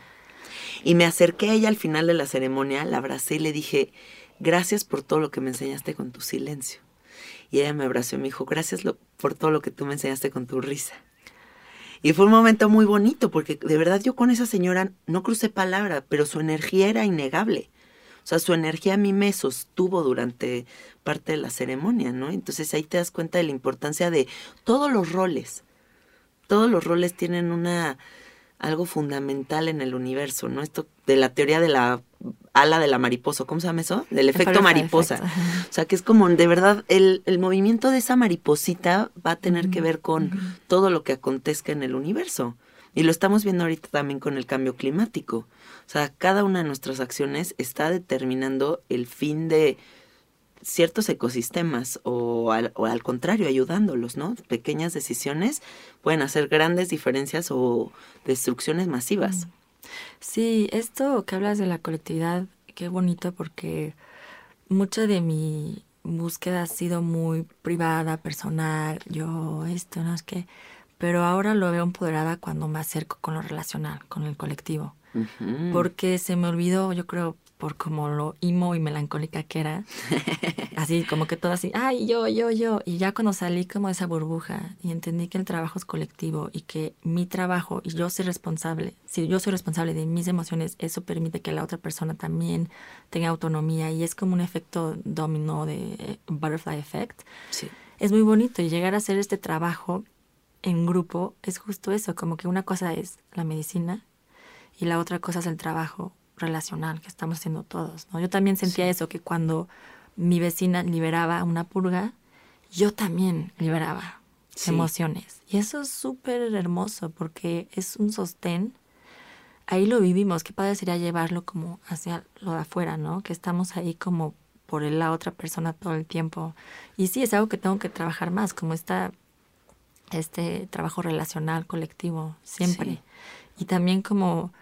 Y me acerqué a ella al final de la ceremonia, la abracé y le dije, gracias por todo lo que me enseñaste con tu silencio. Y ella me abrazó y me dijo, gracias por todo lo que tú me enseñaste con tu risa. Y fue un momento muy bonito, porque de verdad yo con esa señora no crucé palabra, pero su energía era innegable. O sea, su energía a mí me sostuvo durante parte de la ceremonia, ¿no? Entonces ahí te das cuenta de la importancia de todos los roles. Todos los roles tienen una algo fundamental en el universo, ¿no? Esto de la teoría de la ala de la mariposa, ¿cómo se llama eso? Del efecto mariposa. O sea, que es como, de verdad, el, el movimiento de esa mariposita va a tener que ver con todo lo que acontezca en el universo. Y lo estamos viendo ahorita también con el cambio climático. O sea, cada una de nuestras acciones está determinando el fin de ciertos ecosistemas o al, o al contrario, ayudándolos, ¿no? Pequeñas decisiones pueden hacer grandes diferencias o destrucciones masivas. Sí, esto que hablas de la colectividad, qué bonito porque mucha de mi búsqueda ha sido muy privada, personal, yo esto, no es que, pero ahora lo veo empoderada cuando me acerco con lo relacional, con el colectivo, porque se me olvidó, yo creo, por como lo imo y melancólica que era, así como que todo así, ay, yo, yo, yo, y ya cuando salí como de esa burbuja y entendí que el trabajo es colectivo y que mi trabajo y yo soy responsable, si yo soy responsable de mis emociones, eso permite que la otra persona también tenga autonomía y es como un efecto dominó de eh, butterfly effect. Sí. Es muy bonito y llegar a hacer este trabajo en grupo es justo eso, como que una cosa es la medicina y la otra cosa es el trabajo relacional que estamos haciendo todos. ¿no? Yo también sentía eso, que cuando mi vecina liberaba una purga, yo también liberaba Sí. emociones. Y eso es súper hermoso porque es un sostén. Ahí lo vivimos. Qué padre sería llevarlo como hacia lo de afuera, ¿no? Que estamos ahí como por la otra persona todo el tiempo. Y sí, es algo que tengo que trabajar más, como esta, este trabajo relacional, colectivo, siempre. Sí. Y también como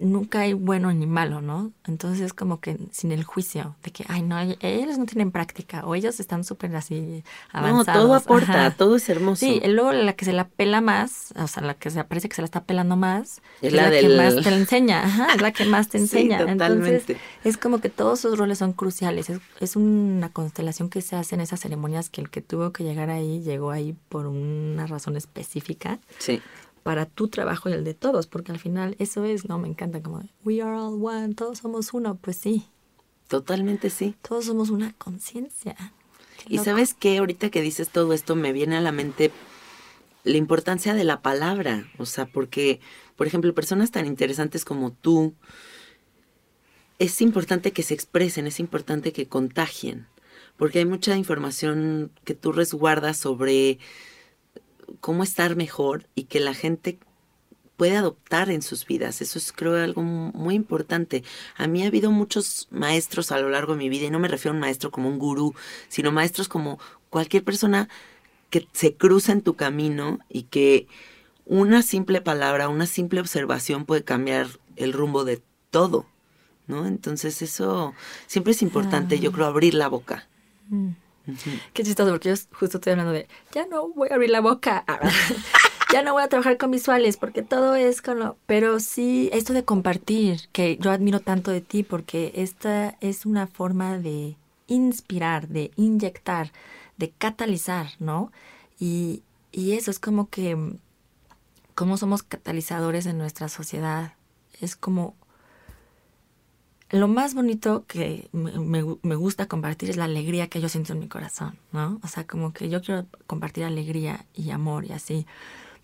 nunca hay bueno ni malo, ¿no? Entonces como que sin el juicio de que, ay, no, ellos no tienen práctica o ellos están súper así No, avanzados. todo aporta, Ajá. todo es hermoso. Sí, y luego la que se la pela más, o sea, la que se parece que se la está pelando más, Es es la la, del- que más te enseña, ajá, es la que más te Sí, enseña. totalmente. Entonces, es como que todos sus roles son cruciales. Es, es una constelación que se hace en esas ceremonias que el que tuvo que llegar ahí, llegó ahí por una razón específica Sí. Para tu trabajo y el de todos, porque al final eso es, ¿no? Me encanta como, we are all one, todos somos uno, pues sí, Totalmente sí. todos somos una conciencia. Y loco. sabes qué, ahorita que dices todo esto, me viene a la mente la importancia de la palabra. O sea, porque por ejemplo, personas tan interesantes como tú, es importante que se expresen, es importante que contagien, porque hay mucha información que tú resguardas sobre cómo estar mejor y que la gente puede adoptar en sus vidas. Eso es creo algo muy importante. A mí ha habido muchos maestros a lo largo de mi vida y no me refiero a un maestro como un gurú, sino maestros como cualquier persona que se cruza en tu camino y que una simple palabra, una simple observación puede cambiar el rumbo de todo, ¿no? Entonces eso siempre es importante, yo creo, abrir la boca. Mm. Qué chistoso, porque yo justo estoy hablando de, ya no voy a abrir la boca, ya no voy a trabajar con visuales, porque todo es con lo... Pero sí, esto de compartir, que yo admiro tanto de ti, porque esta es una forma de inspirar, de inyectar, de catalizar, ¿no? Y, y eso es como que, como somos catalizadores en nuestra sociedad, es como lo más bonito que me, me, gusta compartir es la alegría que yo siento en mi corazón, ¿no? O sea, como que yo quiero compartir alegría y amor y así.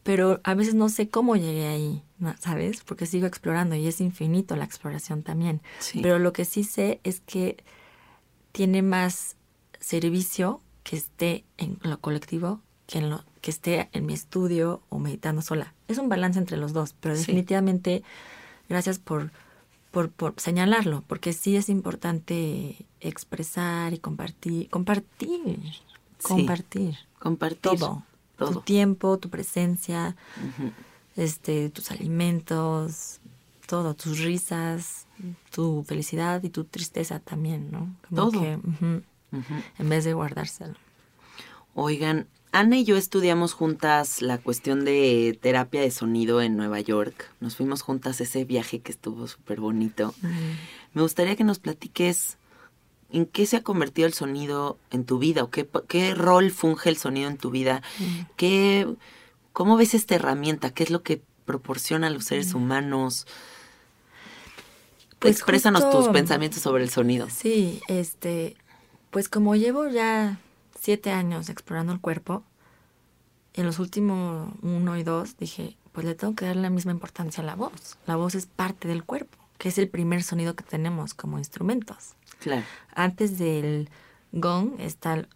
Pero a veces no sé cómo llegué ahí, ¿sabes? Porque sigo explorando y es infinito la exploración también. Pero lo que sí sé es que tiene más servicio que esté en lo colectivo que en lo que esté en mi estudio o meditando sola. Es un balance entre los dos, pero definitivamente gracias por por, señalarlo, porque sí es importante expresar y compartir, compartir, compartir, compartir todo, tu tiempo, tu presencia, este, tus alimentos, todo, tus risas, tu felicidad y tu tristeza también, ¿no? todo. En vez de guardárselo. Oigan, Ana y yo estudiamos juntas la cuestión de terapia de sonido en Nueva York. Nos fuimos juntas ese viaje que estuvo súper bonito. Me gustaría que nos platiques en qué se ha convertido el sonido en tu vida o qué, qué rol funge el sonido en tu vida. ¿Qué, ¿Cómo ves esta herramienta? ¿Qué es lo que proporciona a los seres humanos? Pues Exprésanos tus pensamientos sobre el sonido. Sí, este, pues como llevo ya siete años explorando el cuerpo, en los últimos uno y dos dije, pues le tengo que dar la misma importancia a la voz. La voz es parte del cuerpo, que es el primer sonido que tenemos como instrumentos. Claro. Antes del gong está el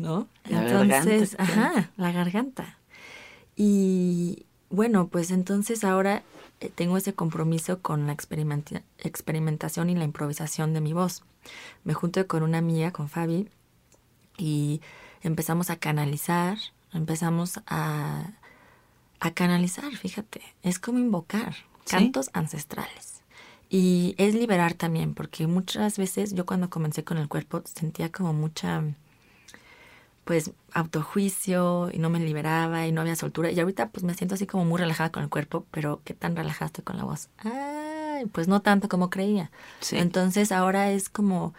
¿no? La entonces, ajá, la garganta. Y bueno, pues entonces ahora tengo ese compromiso con la experimentación y la improvisación de mi voz. Me junto con una amiga, con Fabi, y empezamos a canalizar, empezamos a, a canalizar, fíjate, es como invocar cantos ancestrales. Y es liberar también, porque muchas veces yo cuando comencé con el cuerpo sentía como mucha pues autojuicio y no me liberaba y no había soltura. Y ahorita pues me siento así como muy relajada con el cuerpo, pero ¿qué tan relajada estoy con la voz? Ay, pues no tanto como creía. Entonces ahora es como,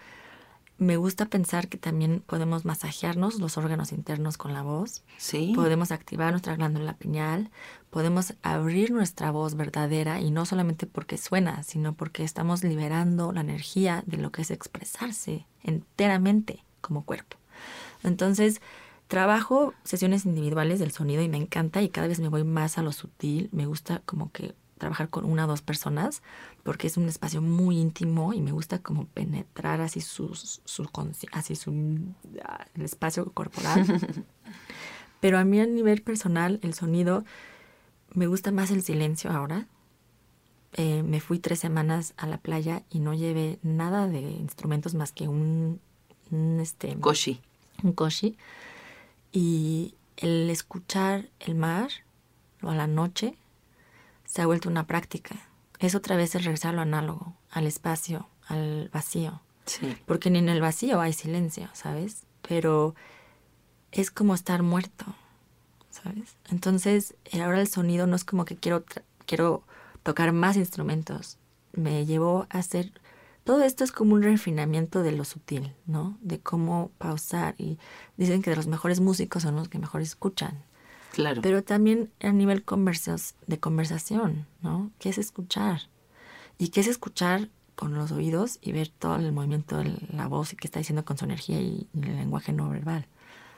me gusta pensar que también podemos masajearnos los órganos internos con la voz. Sí. Podemos activar nuestra glándula pineal, podemos abrir nuestra voz verdadera y no solamente porque suena, sino porque estamos liberando la energía de lo que es expresarse enteramente como cuerpo. Entonces, trabajo sesiones individuales del sonido y me encanta y cada vez me voy más a lo sutil. Me gusta como que trabajar con una o dos personas porque es un espacio muy íntimo y me gusta como penetrar así su, su, así su el espacio corporal. Pero a mí a nivel personal el sonido me gusta más el silencio ahora. Eh, me fui tres semanas a la playa y no llevé nada de instrumentos más que un, un este koshi un koshi, y el escuchar el mar o a la noche se ha vuelto una práctica. Es otra vez el regresar a lo análogo, al espacio, al vacío. Sí. Porque ni en el vacío hay silencio, ¿sabes? Pero es como estar muerto, ¿sabes? Entonces, ahora el sonido no es como que quiero, quiero tocar más instrumentos. Me llevó a hacer todo esto es como un refinamiento de lo sutil, ¿no? De cómo pausar. Y dicen que los mejores músicos son los que mejor escuchan. Claro. Pero también a nivel conversos, de conversación, ¿no? ¿Qué es escuchar? ¿Y qué es escuchar con los oídos y ver todo el movimiento de la voz y qué está diciendo con su energía y, el lenguaje no verbal?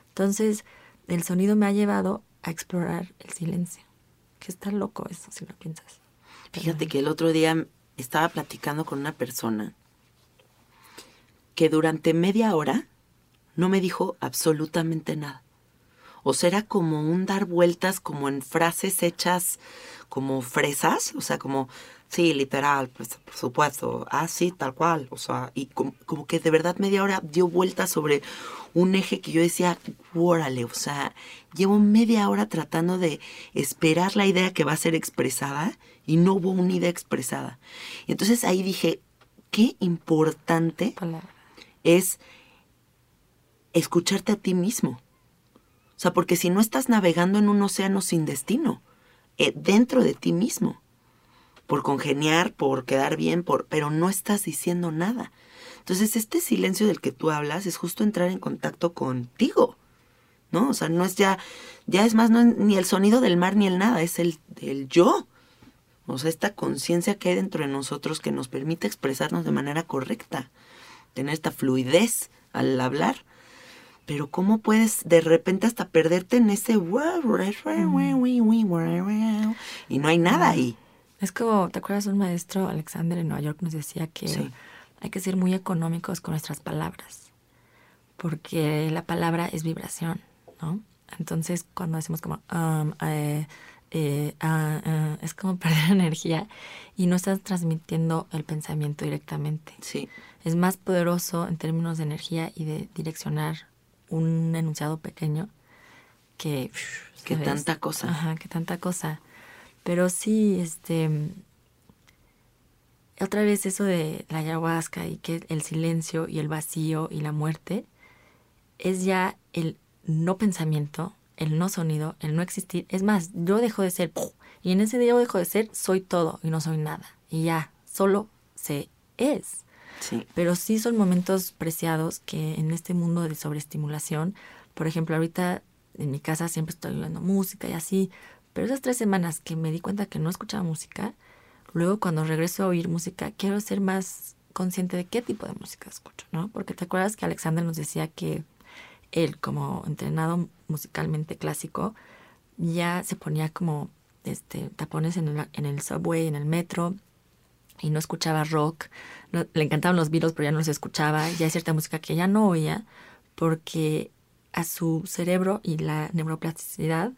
Entonces, el sonido me ha llevado a explorar el silencio. Que está loco eso, si lo piensas. Fíjate que el otro día estaba platicando con una persona que durante media hora no me dijo absolutamente nada. O sea, era como un dar vueltas como en frases hechas como fresas, o sea, como, sí, literal, pues por supuesto, ah, sí, tal cual, o sea, y como, como que de verdad media hora dio vueltas sobre un eje que yo decía, órale, o sea, llevo media hora tratando de esperar la idea que va a ser expresada y no hubo una idea expresada. Y entonces ahí dije, qué importante es escucharte a ti mismo. O sea, porque si no estás navegando en un océano sin destino, eh, dentro de ti mismo, por congeniar, por quedar bien, por, pero no estás diciendo nada. Entonces, este silencio del que tú hablas es justo entrar en contacto contigo. ¿No? O sea, no es ya, ya es más, no es ni el sonido del mar ni el nada, es el, el yo. O sea, esta conciencia que hay dentro de nosotros que nos permite expresarnos de manera correcta, tener esta fluidez al hablar. Pero ¿cómo puedes de repente hasta perderte en ese... Y no hay nada ahí. Es como, ¿te acuerdas un maestro, Alexander, en Nueva York, nos decía que hay que ser muy económicos con nuestras palabras? Porque la palabra es vibración, ¿no? Entonces, cuando decimos como, um, eh, eh, ah, ah, es como perder energía y no estás transmitiendo el pensamiento directamente. Sí. Es más poderoso en términos de energía y de direccionar un enunciado pequeño que... Que tanta cosa. Ajá, que tanta cosa. Pero sí, este... Otra vez eso de la ayahuasca y que el silencio y el vacío y la muerte es ya el no pensamiento el no sonido, el no existir. Es más, yo dejo de ser, y en ese día yo dejo de ser, soy todo y no soy nada. Y ya, solo se es. Sí. Pero sí son momentos preciados que en este mundo de sobreestimulación, por ejemplo, ahorita en mi casa siempre estoy oyendo música y así, pero esas tres semanas que me di cuenta que no escuchaba música, luego cuando regreso a oír música, quiero ser más consciente de qué tipo de música escucho, ¿no? Porque te acuerdas que Alexander nos decía que él como entrenado musicalmente clásico ya se ponía como este tapones en el, en el subway, en el metro y no escuchaba rock. le encantaban los Beatles, pero ya no los escuchaba. Ya hay cierta música que ya no oía porque a su cerebro y la neuroplasticidad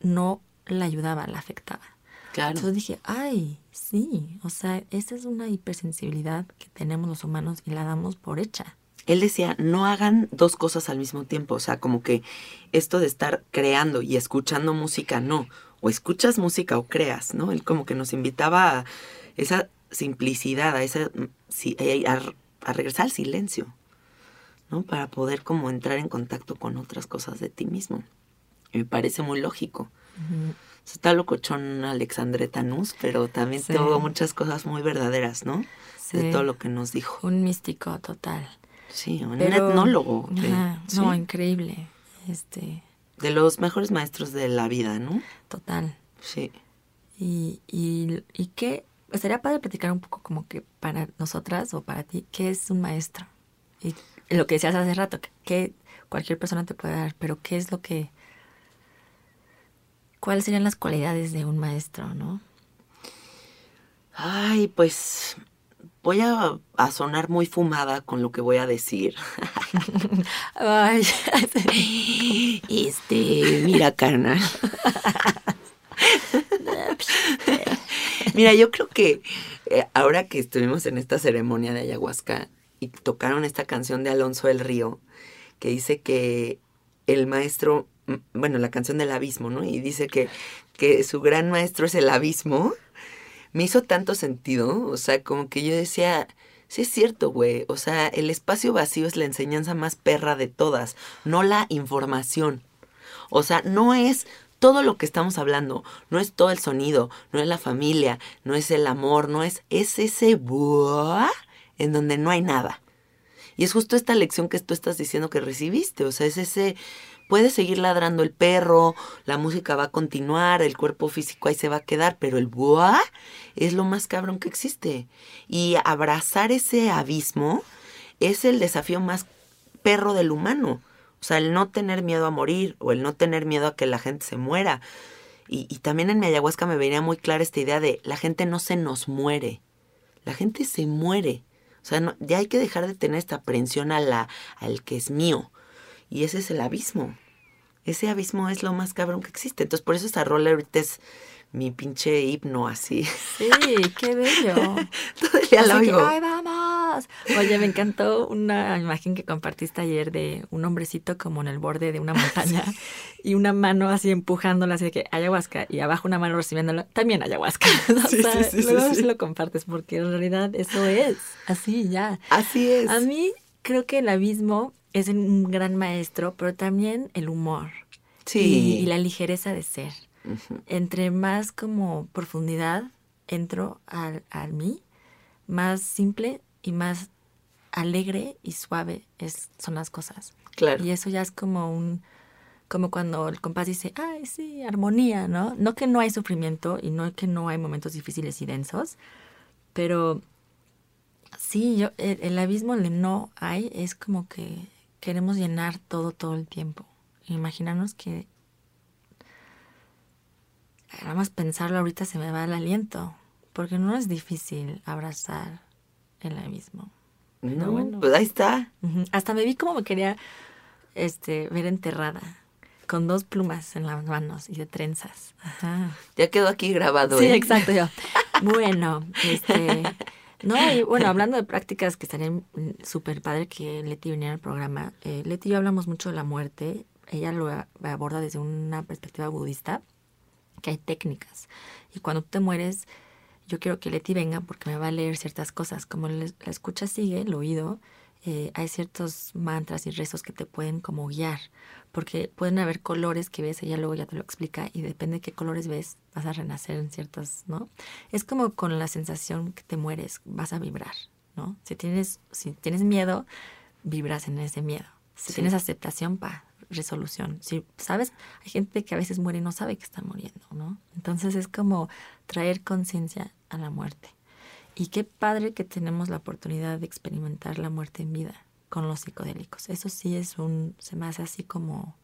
no la ayudaba, la afectaba. Claro. Entonces dije, ay, sí, o sea, esa es una hipersensibilidad que tenemos los humanos y la damos por hecha él decía, no hagan dos cosas al mismo tiempo, o sea, como que esto de estar creando y escuchando música, no, o escuchas música o creas, ¿no? Él como que nos invitaba a esa simplicidad, a, esa, eh, a, regresar al silencio, ¿no? Para poder como entrar en contacto con otras cosas de ti mismo. Y me parece muy lógico. Está locochón Alexandre Tanús, pero también tuvo muchas cosas muy verdaderas, ¿no? De todo lo que nos dijo. Un místico total. Sí, un etnólogo. No, increíble. Este. De los mejores maestros de la vida, ¿no? Total. Sí. Y, y, y qué, sería padre platicar un poco como que para nosotras o para ti, ¿qué es un maestro? Y lo que decías hace rato, que cualquier persona te puede dar, pero ¿qué es lo que... ¿Cuáles serían las cualidades de un maestro, no? Ay, pues voy a, sonar muy fumada con lo que voy a decir. Ay, este, mira, carnal. mira, yo creo que eh, ahora que estuvimos en esta ceremonia de ayahuasca y tocaron esta canción de Alonso del Río, que dice que el maestro, bueno, la canción del abismo, ¿no? Y dice que, que su gran maestro es el abismo me hizo tanto sentido, o sea, como que yo decía, sí es cierto, güey, o sea, el espacio vacío es la enseñanza más perra de todas, no la información. O sea, no es todo lo que estamos hablando, no es todo el sonido, no es la familia, no es el amor, no es, es ese buah en donde no hay nada. Y es justo esta lección que tú estás diciendo que recibiste, o sea, es ese Puede seguir ladrando el perro, la música va a continuar, el cuerpo físico ahí se va a quedar, pero el buah es lo más cabrón que existe. Y abrazar ese abismo es el desafío más perro del humano. O sea, el no tener miedo a morir o el no tener miedo a que la gente se muera. Y, también en mi ayahuasca me venía muy clara esta idea de la gente no se nos muere, la gente se muere. O sea, no, ya hay que dejar de tener esta aprensión a al que es mío. Y ese es el abismo. Ese abismo es lo más cabrón que existe. Entonces, por eso esta rola ahorita es mi pinche himno así. Sí, qué bello. Todo el día lo que, oigo. ¡ay, vamos! Oye, me encantó una imagen que compartiste ayer de un hombrecito como en el borde de una montaña y una mano así empujándola, así de que ayahuasca y abajo una mano recibiéndolo, también ayahuasca. O Sí, sea, sí, luego lo compartes porque en realidad eso es, así ya. Así es. A mí creo que el abismo es un gran maestro, pero también el humor sí. y, y la ligereza de ser. Entre más como profundidad entro al, al mí, más simple y más alegre y suave es, son las cosas. Claro. Y eso ya es como un, como cuando el compás dice, ay, sí, armonía, ¿no? No que no hay sufrimiento y no que no hay momentos difíciles y densos, pero sí, yo, el, el abismo donde no hay es como que queremos llenar todo, todo el tiempo. Imaginarnos que nada más pensarlo ahorita se me va el aliento, porque no es difícil abrazar el abismo. No, bueno. pues ahí está. Hasta me vi como me quería este, ver enterrada, con dos plumas en las manos y de trenzas. Ajá. Ya quedó aquí grabado. Sí, ¿eh? exacto, yo. Bueno, este... No, y bueno, hablando de prácticas que estarían mm, súper padre que Leti viniera al programa. Eh, Leti y yo hablamos mucho de la muerte. Ella lo aborda desde una perspectiva budista, que hay técnicas. Y cuando tú te mueres, yo quiero que Leti venga porque me va a leer ciertas cosas. Como la escucha sigue, el oído, eh, hay ciertos mantras y rezos que te pueden como guiar. Porque pueden haber colores que ves, ella luego ya te lo explica, y depende de qué colores ves, vas a renacer en ciertas, ¿no? Es como con la sensación que te mueres, vas a vibrar, ¿no? Si tienes, si tienes miedo, vibras en ese miedo. Si Sí. tienes aceptación, pa, resolución. Si sabes, hay gente que a veces muere y no sabe que está muriendo, ¿no? Entonces es como traer conciencia a la muerte. Y qué padre que tenemos la oportunidad de experimentar la muerte en vida con los psicodélicos. Eso sí es un, se me hace así como,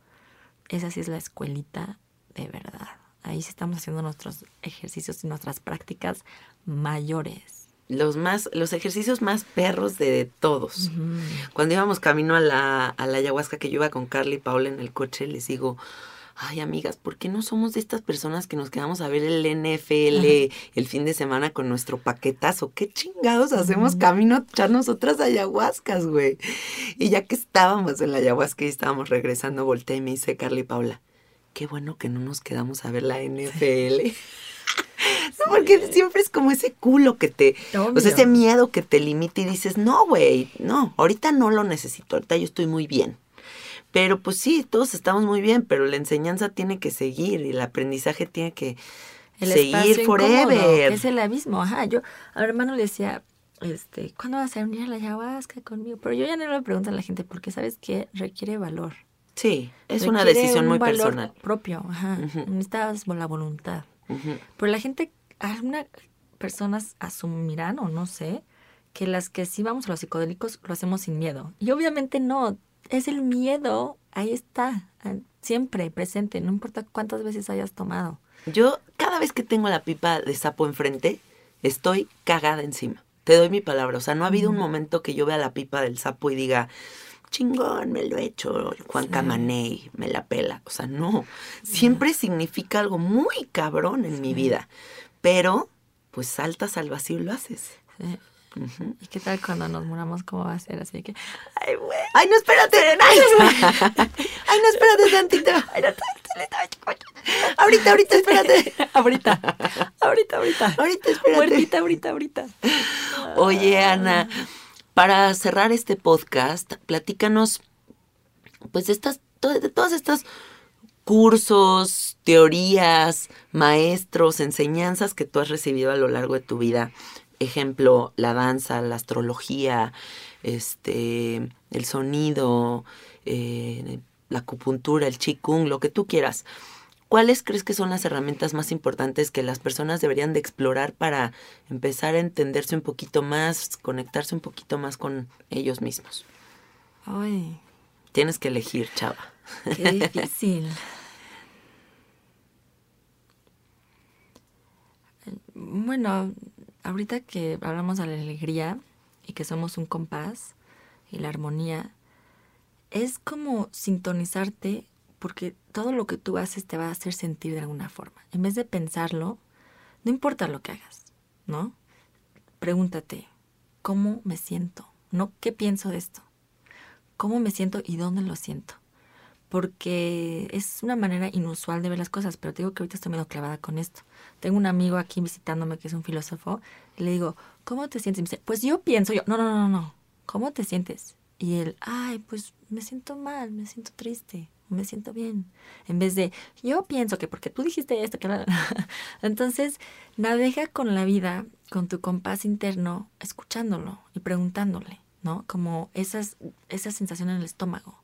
esa sí es la escuelita de verdad. Ahí sí estamos haciendo nuestros ejercicios y nuestras prácticas mayores. Los más, los ejercicios más perros de todos. Cuando íbamos camino a la, a la ayahuasca que yo iba con Carly y Paula en el coche, les digo, ay amigas, ¿por qué no somos de estas personas que nos quedamos a ver el NFL el fin de semana con nuestro paquetazo? ¿Qué chingados hacemos camino a echarnos otras ayahuascas, güey? Y ya que estábamos en la ayahuasca y estábamos regresando, volteé y me dice Carly y Paula, qué bueno que no nos quedamos a ver la NFL. No, porque siempre es como ese culo que te, o sea, ese miedo que te limita y dices, no, güey, no, ahorita no lo necesito, ahorita yo estoy muy bien. Pero pues sí, todos estamos muy bien, pero la enseñanza tiene que seguir y el aprendizaje tiene que el seguir incómodo, forever. es el abismo, ajá. Yo a mi hermano le decía, este, ¿cuándo vas a venir a la ayahuasca conmigo? Pero yo ya no le pregunto a la gente porque sabes que requiere valor. Sí, es una decisión un muy valor personal. propio, ajá. Ujú. Necesitas la voluntad. Pero la gente, algunas personas asumirán o no sé que las que sí vamos a los psicodélicos lo hacemos sin miedo. Y obviamente no, es el miedo, ahí está, siempre presente, no importa cuántas veces hayas tomado. Yo, cada vez que tengo la pipa de sapo enfrente, estoy cagada encima. Te doy mi palabra. O sea, no ha habido un momento que yo vea la pipa del sapo y diga, chingón, me lo he hecho, Juan Sí. Camaney, me la pela. O sea, no. Siempre significa algo muy cabrón en mi vida. Pero, pues saltas al vacío y lo haces. ¿Y qué tal cuando nos muramos? ¿Cómo va a ser? Así que, ay, güey. ¡Ay, no, espérate! ¡Ay, Ay, no, espérate tantito! Ahorita, ahorita, espérate. ahorita, ahorita, ahorita. Ahorita, espérate. Muertita, ahorita, ahorita. Oye, Ana, para cerrar este podcast, platícanos, pues, de estas, de todas estas cursos, teorías, maestros, enseñanzas que tú has recibido a lo largo de tu vida. Ejemplo, la danza, la astrología, este, el sonido, eh, la acupuntura, el qigong, lo que tú quieras. ¿Cuáles crees que son las herramientas más importantes que las personas deberían de explorar para empezar a entenderse un poquito más, conectarse un poquito más con ellos mismos? Ay, Tienes que elegir, chava. Qué difícil. Bueno, ahorita que hablamos de la alegría y que somos un compás y la armonía, es como sintonizarte porque todo lo que tú haces te va a hacer sentir de alguna forma. En vez de pensarlo, no importa lo que hagas, ¿no? Pregúntate, ¿cómo me siento? No, ¿qué pienso de esto? ¿Cómo me siento y dónde lo siento? Porque es una manera inusual de ver las cosas, pero te digo que ahorita estoy medio clavada con esto. Tengo un amigo aquí visitándome que es un filósofo y le digo, ¿cómo te sientes? Y me dice, pues yo pienso, yo, no, no, no, no, ¿cómo te sientes? Y él, ay, pues me siento mal, me siento triste, me siento bien. En vez de, yo pienso que porque tú dijiste esto, que Entonces, navega con la vida, con tu compás interno, escuchándolo y preguntándole, ¿no? Como esas, esa sensación en el estómago.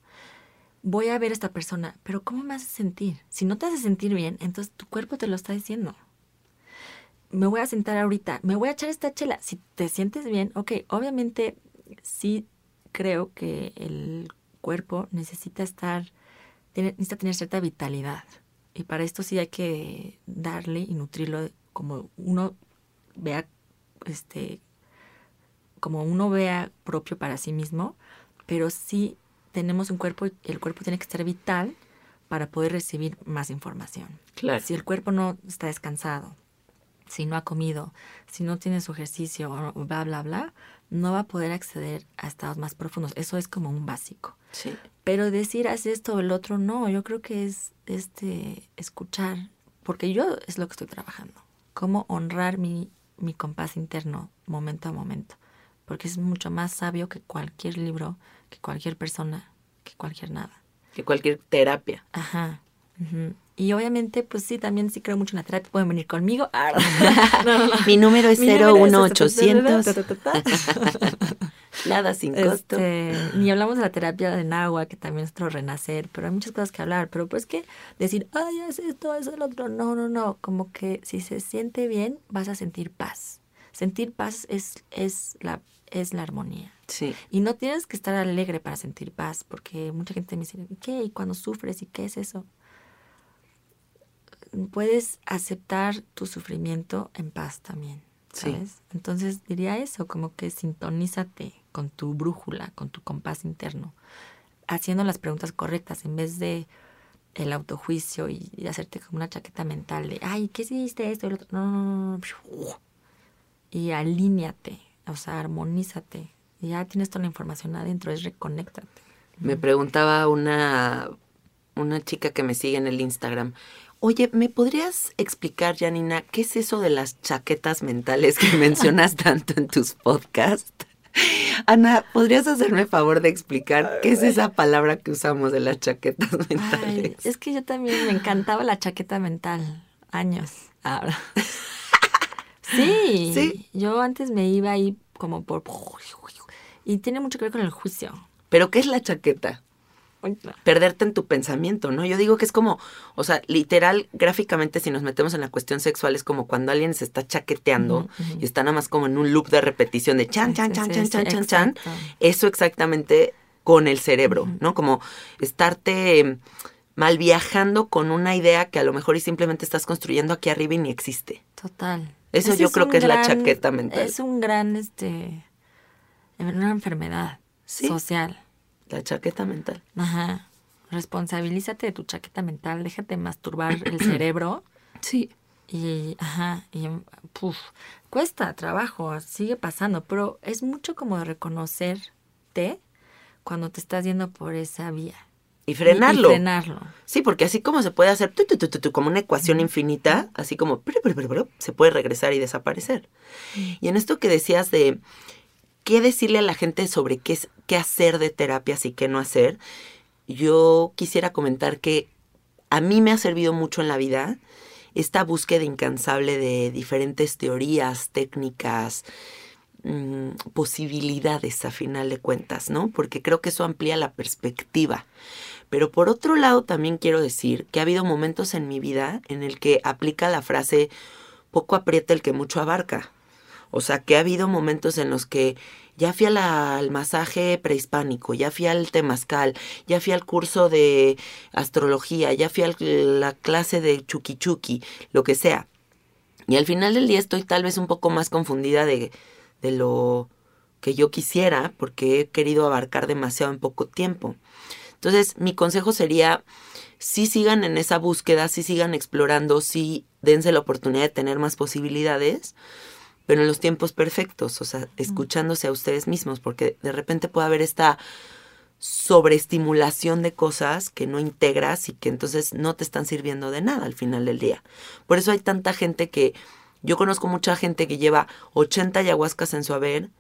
Voy a ver a esta persona, pero ¿cómo me hace sentir? Si no te hace sentir bien, entonces tu cuerpo te lo está diciendo. Me voy a sentar ahorita, me voy a echar esta chela. Si te sientes bien, ok, obviamente sí creo que el cuerpo necesita estar necesita tener cierta vitalidad. Y para esto sí hay que darle y nutrirlo como uno vea, este, como uno vea propio para sí mismo, pero sí tenemos un cuerpo y el cuerpo tiene que estar vital para poder recibir más información. Claro. Si el cuerpo no está descansado, si no ha comido, si no tiene su ejercicio, bla, bla, bla, no va a poder acceder a estados más profundos. Eso es como un básico. Sí. Pero decir, haz esto o el otro, no, yo creo que es este escuchar, porque yo es lo que estoy trabajando, cómo honrar mi, mi compás interno momento a momento, porque es mucho más sabio que cualquier libro, que cualquier persona, que cualquier nada. Que cualquier terapia. Ajá. Y obviamente, pues sí, también sí creo mucho en la terapia. Pueden venir conmigo. Ah, Mi número es 01800. Nada sin costo. Este, ni hablamos de la terapia de Nahua, que también es otro renacer, pero hay muchas cosas que hablar. Pero pues que decir, ay, es esto, es el otro. No, no, no. Como que si se siente bien, vas a sentir paz. Sentir paz es, es, la, es la armonía. Sí. Y no tienes que estar alegre para sentir paz, porque mucha gente me dice, ¿qué? ¿Y cuando sufres? ¿Y qué es eso? puedes aceptar tu sufrimiento en paz también, ¿sabes? Entonces diría eso, como que sintonízate con tu brújula, con tu compás interno, haciendo las preguntas correctas en vez de el autojuicio y, hacerte como una chaqueta mental de, ay, ¿qué hiciste esto? No, no, no, Y alíñate, o sea, armonízate. Y ya tienes toda la información adentro, es reconéctate. Me preguntaba una, una chica que me sigue en el Instagram, Oye, ¿me podrías explicar, Janina, qué es eso de las chaquetas mentales que mencionas tanto en tus podcasts? Ana, ¿podrías hacerme favor de explicar qué es esa palabra que usamos de las chaquetas mentales? es que yo también me encantaba la chaqueta mental, años. Ahora. sí, sí, yo antes me iba ahí como por... Y tiene mucho que ver con el juicio. ¿Pero qué es la chaqueta? perderte en tu pensamiento, ¿no? Yo digo que es como, o sea, literal, gráficamente, si nos metemos en la cuestión sexual, es como cuando alguien se está chaqueteando y está nada más como en un loop de repetición de chan, chan, chan, chan, chan, chan, chan. Eso exactamente con el cerebro, ¿no? Como estarte mal viajando con una idea que a lo mejor y simplemente estás construyendo aquí arriba y ni existe. Total. Eso yo creo que es la chaqueta mental. Es un gran, este, una enfermedad social. La chaqueta mental. Ajá. Responsabilízate de tu chaqueta mental, déjate masturbar el cerebro. Sí. Y, ajá, y, puf, cuesta trabajo, sigue pasando, pero es mucho como reconocerte cuando te estás yendo por esa vía. Y frenarlo. Y, frenarlo. Sí, porque así como se puede hacer como una ecuación infinita, así como se puede regresar y desaparecer. Y en esto que decías de qué decirle a la gente sobre qué, qué hacer de terapias y qué no hacer, yo quisiera comentar que a mí me ha servido mucho en la vida esta búsqueda incansable de diferentes teorías, técnicas, mm, posibilidades a final de cuentas, ¿no? Porque creo que eso amplía la perspectiva. Pero por otro lado también quiero decir que ha habido momentos en mi vida en el que aplica la frase poco aprieta el que mucho abarca. O sea, que ha habido momentos en los que ya fui al masaje prehispánico, ya fui al temazcal, ya fui al curso de astrología, ya fui a la clase de chuki, lo que sea. Y al final del día estoy tal vez un poco más confundida de lo que yo quisiera, porque he querido abarcar demasiado en poco tiempo. Entonces, mi consejo sería, sí sigan en esa búsqueda, sí sigan explorando, sí dense la oportunidad de tener más posibilidades, pero en los tiempos perfectos, o sea, escuchándose a ustedes mismos, porque de repente puede haber esta sobreestimulación de cosas que no integras y que entonces no te están sirviendo de nada al final del día. Por eso hay tanta gente que, yo conozco mucha gente que lleva 80 ayahuascas en su haber,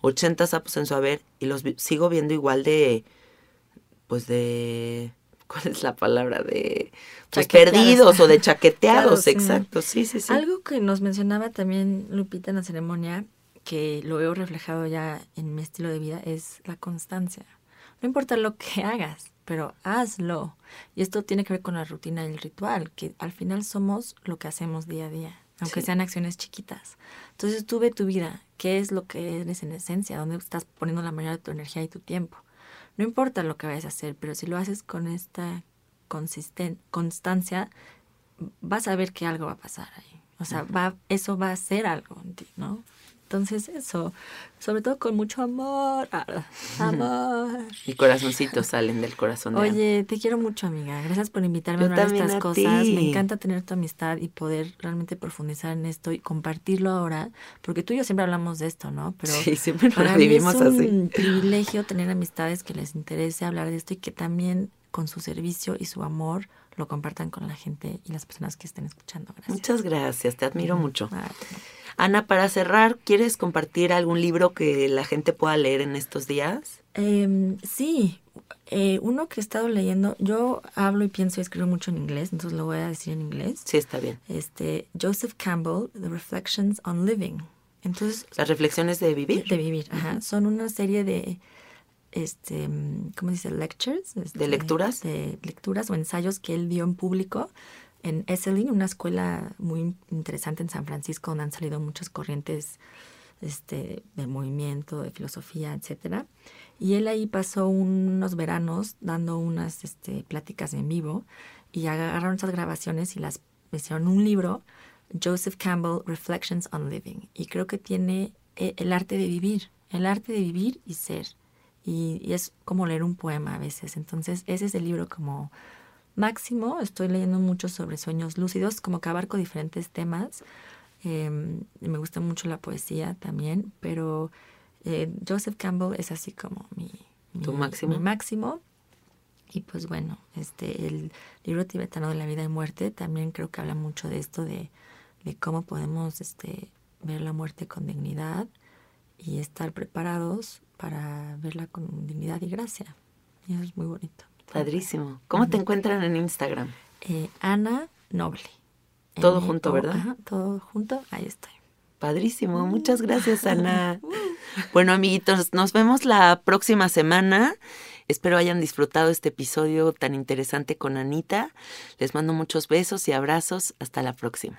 80 sapos en su haber y los sigo viendo igual de, pues de ¿cuál es la palabra? De pues, perdidos o de chaqueteados, exacto, sí, sí, sí. Algo que nos mencionaba también Lupita en la ceremonia, que lo veo reflejado ya en mi estilo de vida, es la constancia. No importa lo que hagas, pero hazlo. Y esto tiene que ver con la rutina y el ritual, que al final somos lo que hacemos día a día, aunque sean acciones chiquitas. Entonces tú ve tu vida, qué es lo que eres en esencia, dónde estás poniendo la mayoría de tu energía y tu tiempo. No importa lo que vayas a hacer, pero si lo haces con esta constancia, vas a ver que algo va a pasar ahí. O sea, va, eso va a ser algo en ti, ¿no? Entonces eso, sobre todo con mucho amor, ah, amor. Y corazoncitos salen del corazón. Oye, te quiero mucho, amiga. Gracias por invitarme a hablar de estas cosas. Me encanta tener tu amistad y poder realmente profundizar en esto y compartirlo ahora, porque tú y yo siempre hablamos de esto, ¿no? Pero sí, siempre para vivimos es un privilegio tener amistades que les interese hablar de esto y que también con su servicio y su amor lo compartan con la gente y las personas que estén escuchando. Gracias. Muchas gracias, te admiro mucho. Ana, para cerrar, ¿quieres compartir algún libro que la gente pueda leer en estos días? Em, sí, eh, uno que he estado leyendo, yo hablo y pienso y escribo mucho en inglés, entonces lo voy a decir en inglés. Sí, está bien. Este, Joseph Campbell, The Reflections on Living. Entonces, Las reflexiones de vivir. De vivir, ajá. Son una serie de, este, ¿cómo dice? Lectures. Este, ¿De lecturas? De lecturas o ensayos que él dio en público en Esselin, una escuela muy interesante en San Francisco, donde han salido muchas corrientes este, de movimiento, de filosofía, etcétera. Y él ahí pasó unos veranos dando unas este, pláticas en vivo y agarraron esas grabaciones y las hicieron un libro, Joseph Campbell, Reflections on Living. Y creo que tiene eh, el arte de vivir, el arte de vivir y ser. Y, y es como leer un poema a veces. Entonces, ese es el libro como máximo. Estoy leyendo mucho sobre sueños lúcidos, como que abarco diferentes temas. Em, me gusta mucho la poesía también, pero eh, Joseph Campbell es así como mi, ¿Tu máximo? máximo. Y pues bueno, este, el libro tibetano de la vida y muerte también creo que habla mucho de esto, de, de cómo podemos este, ver la muerte con dignidad y estar preparados para verla con dignidad y gracia. Y eso es muy bonito. Padrísimo. ¿Cómo te encuentran en Instagram? Eh, Ana Noble. Todo junto, ¿verdad? todo junto, ahí estoy. Padrísimo, muchas gracias Ana. bueno amiguitos, nos vemos la próxima semana. Espero hayan disfrutado este episodio tan interesante con Anita. Les mando muchos besos y abrazos. Hasta la próxima.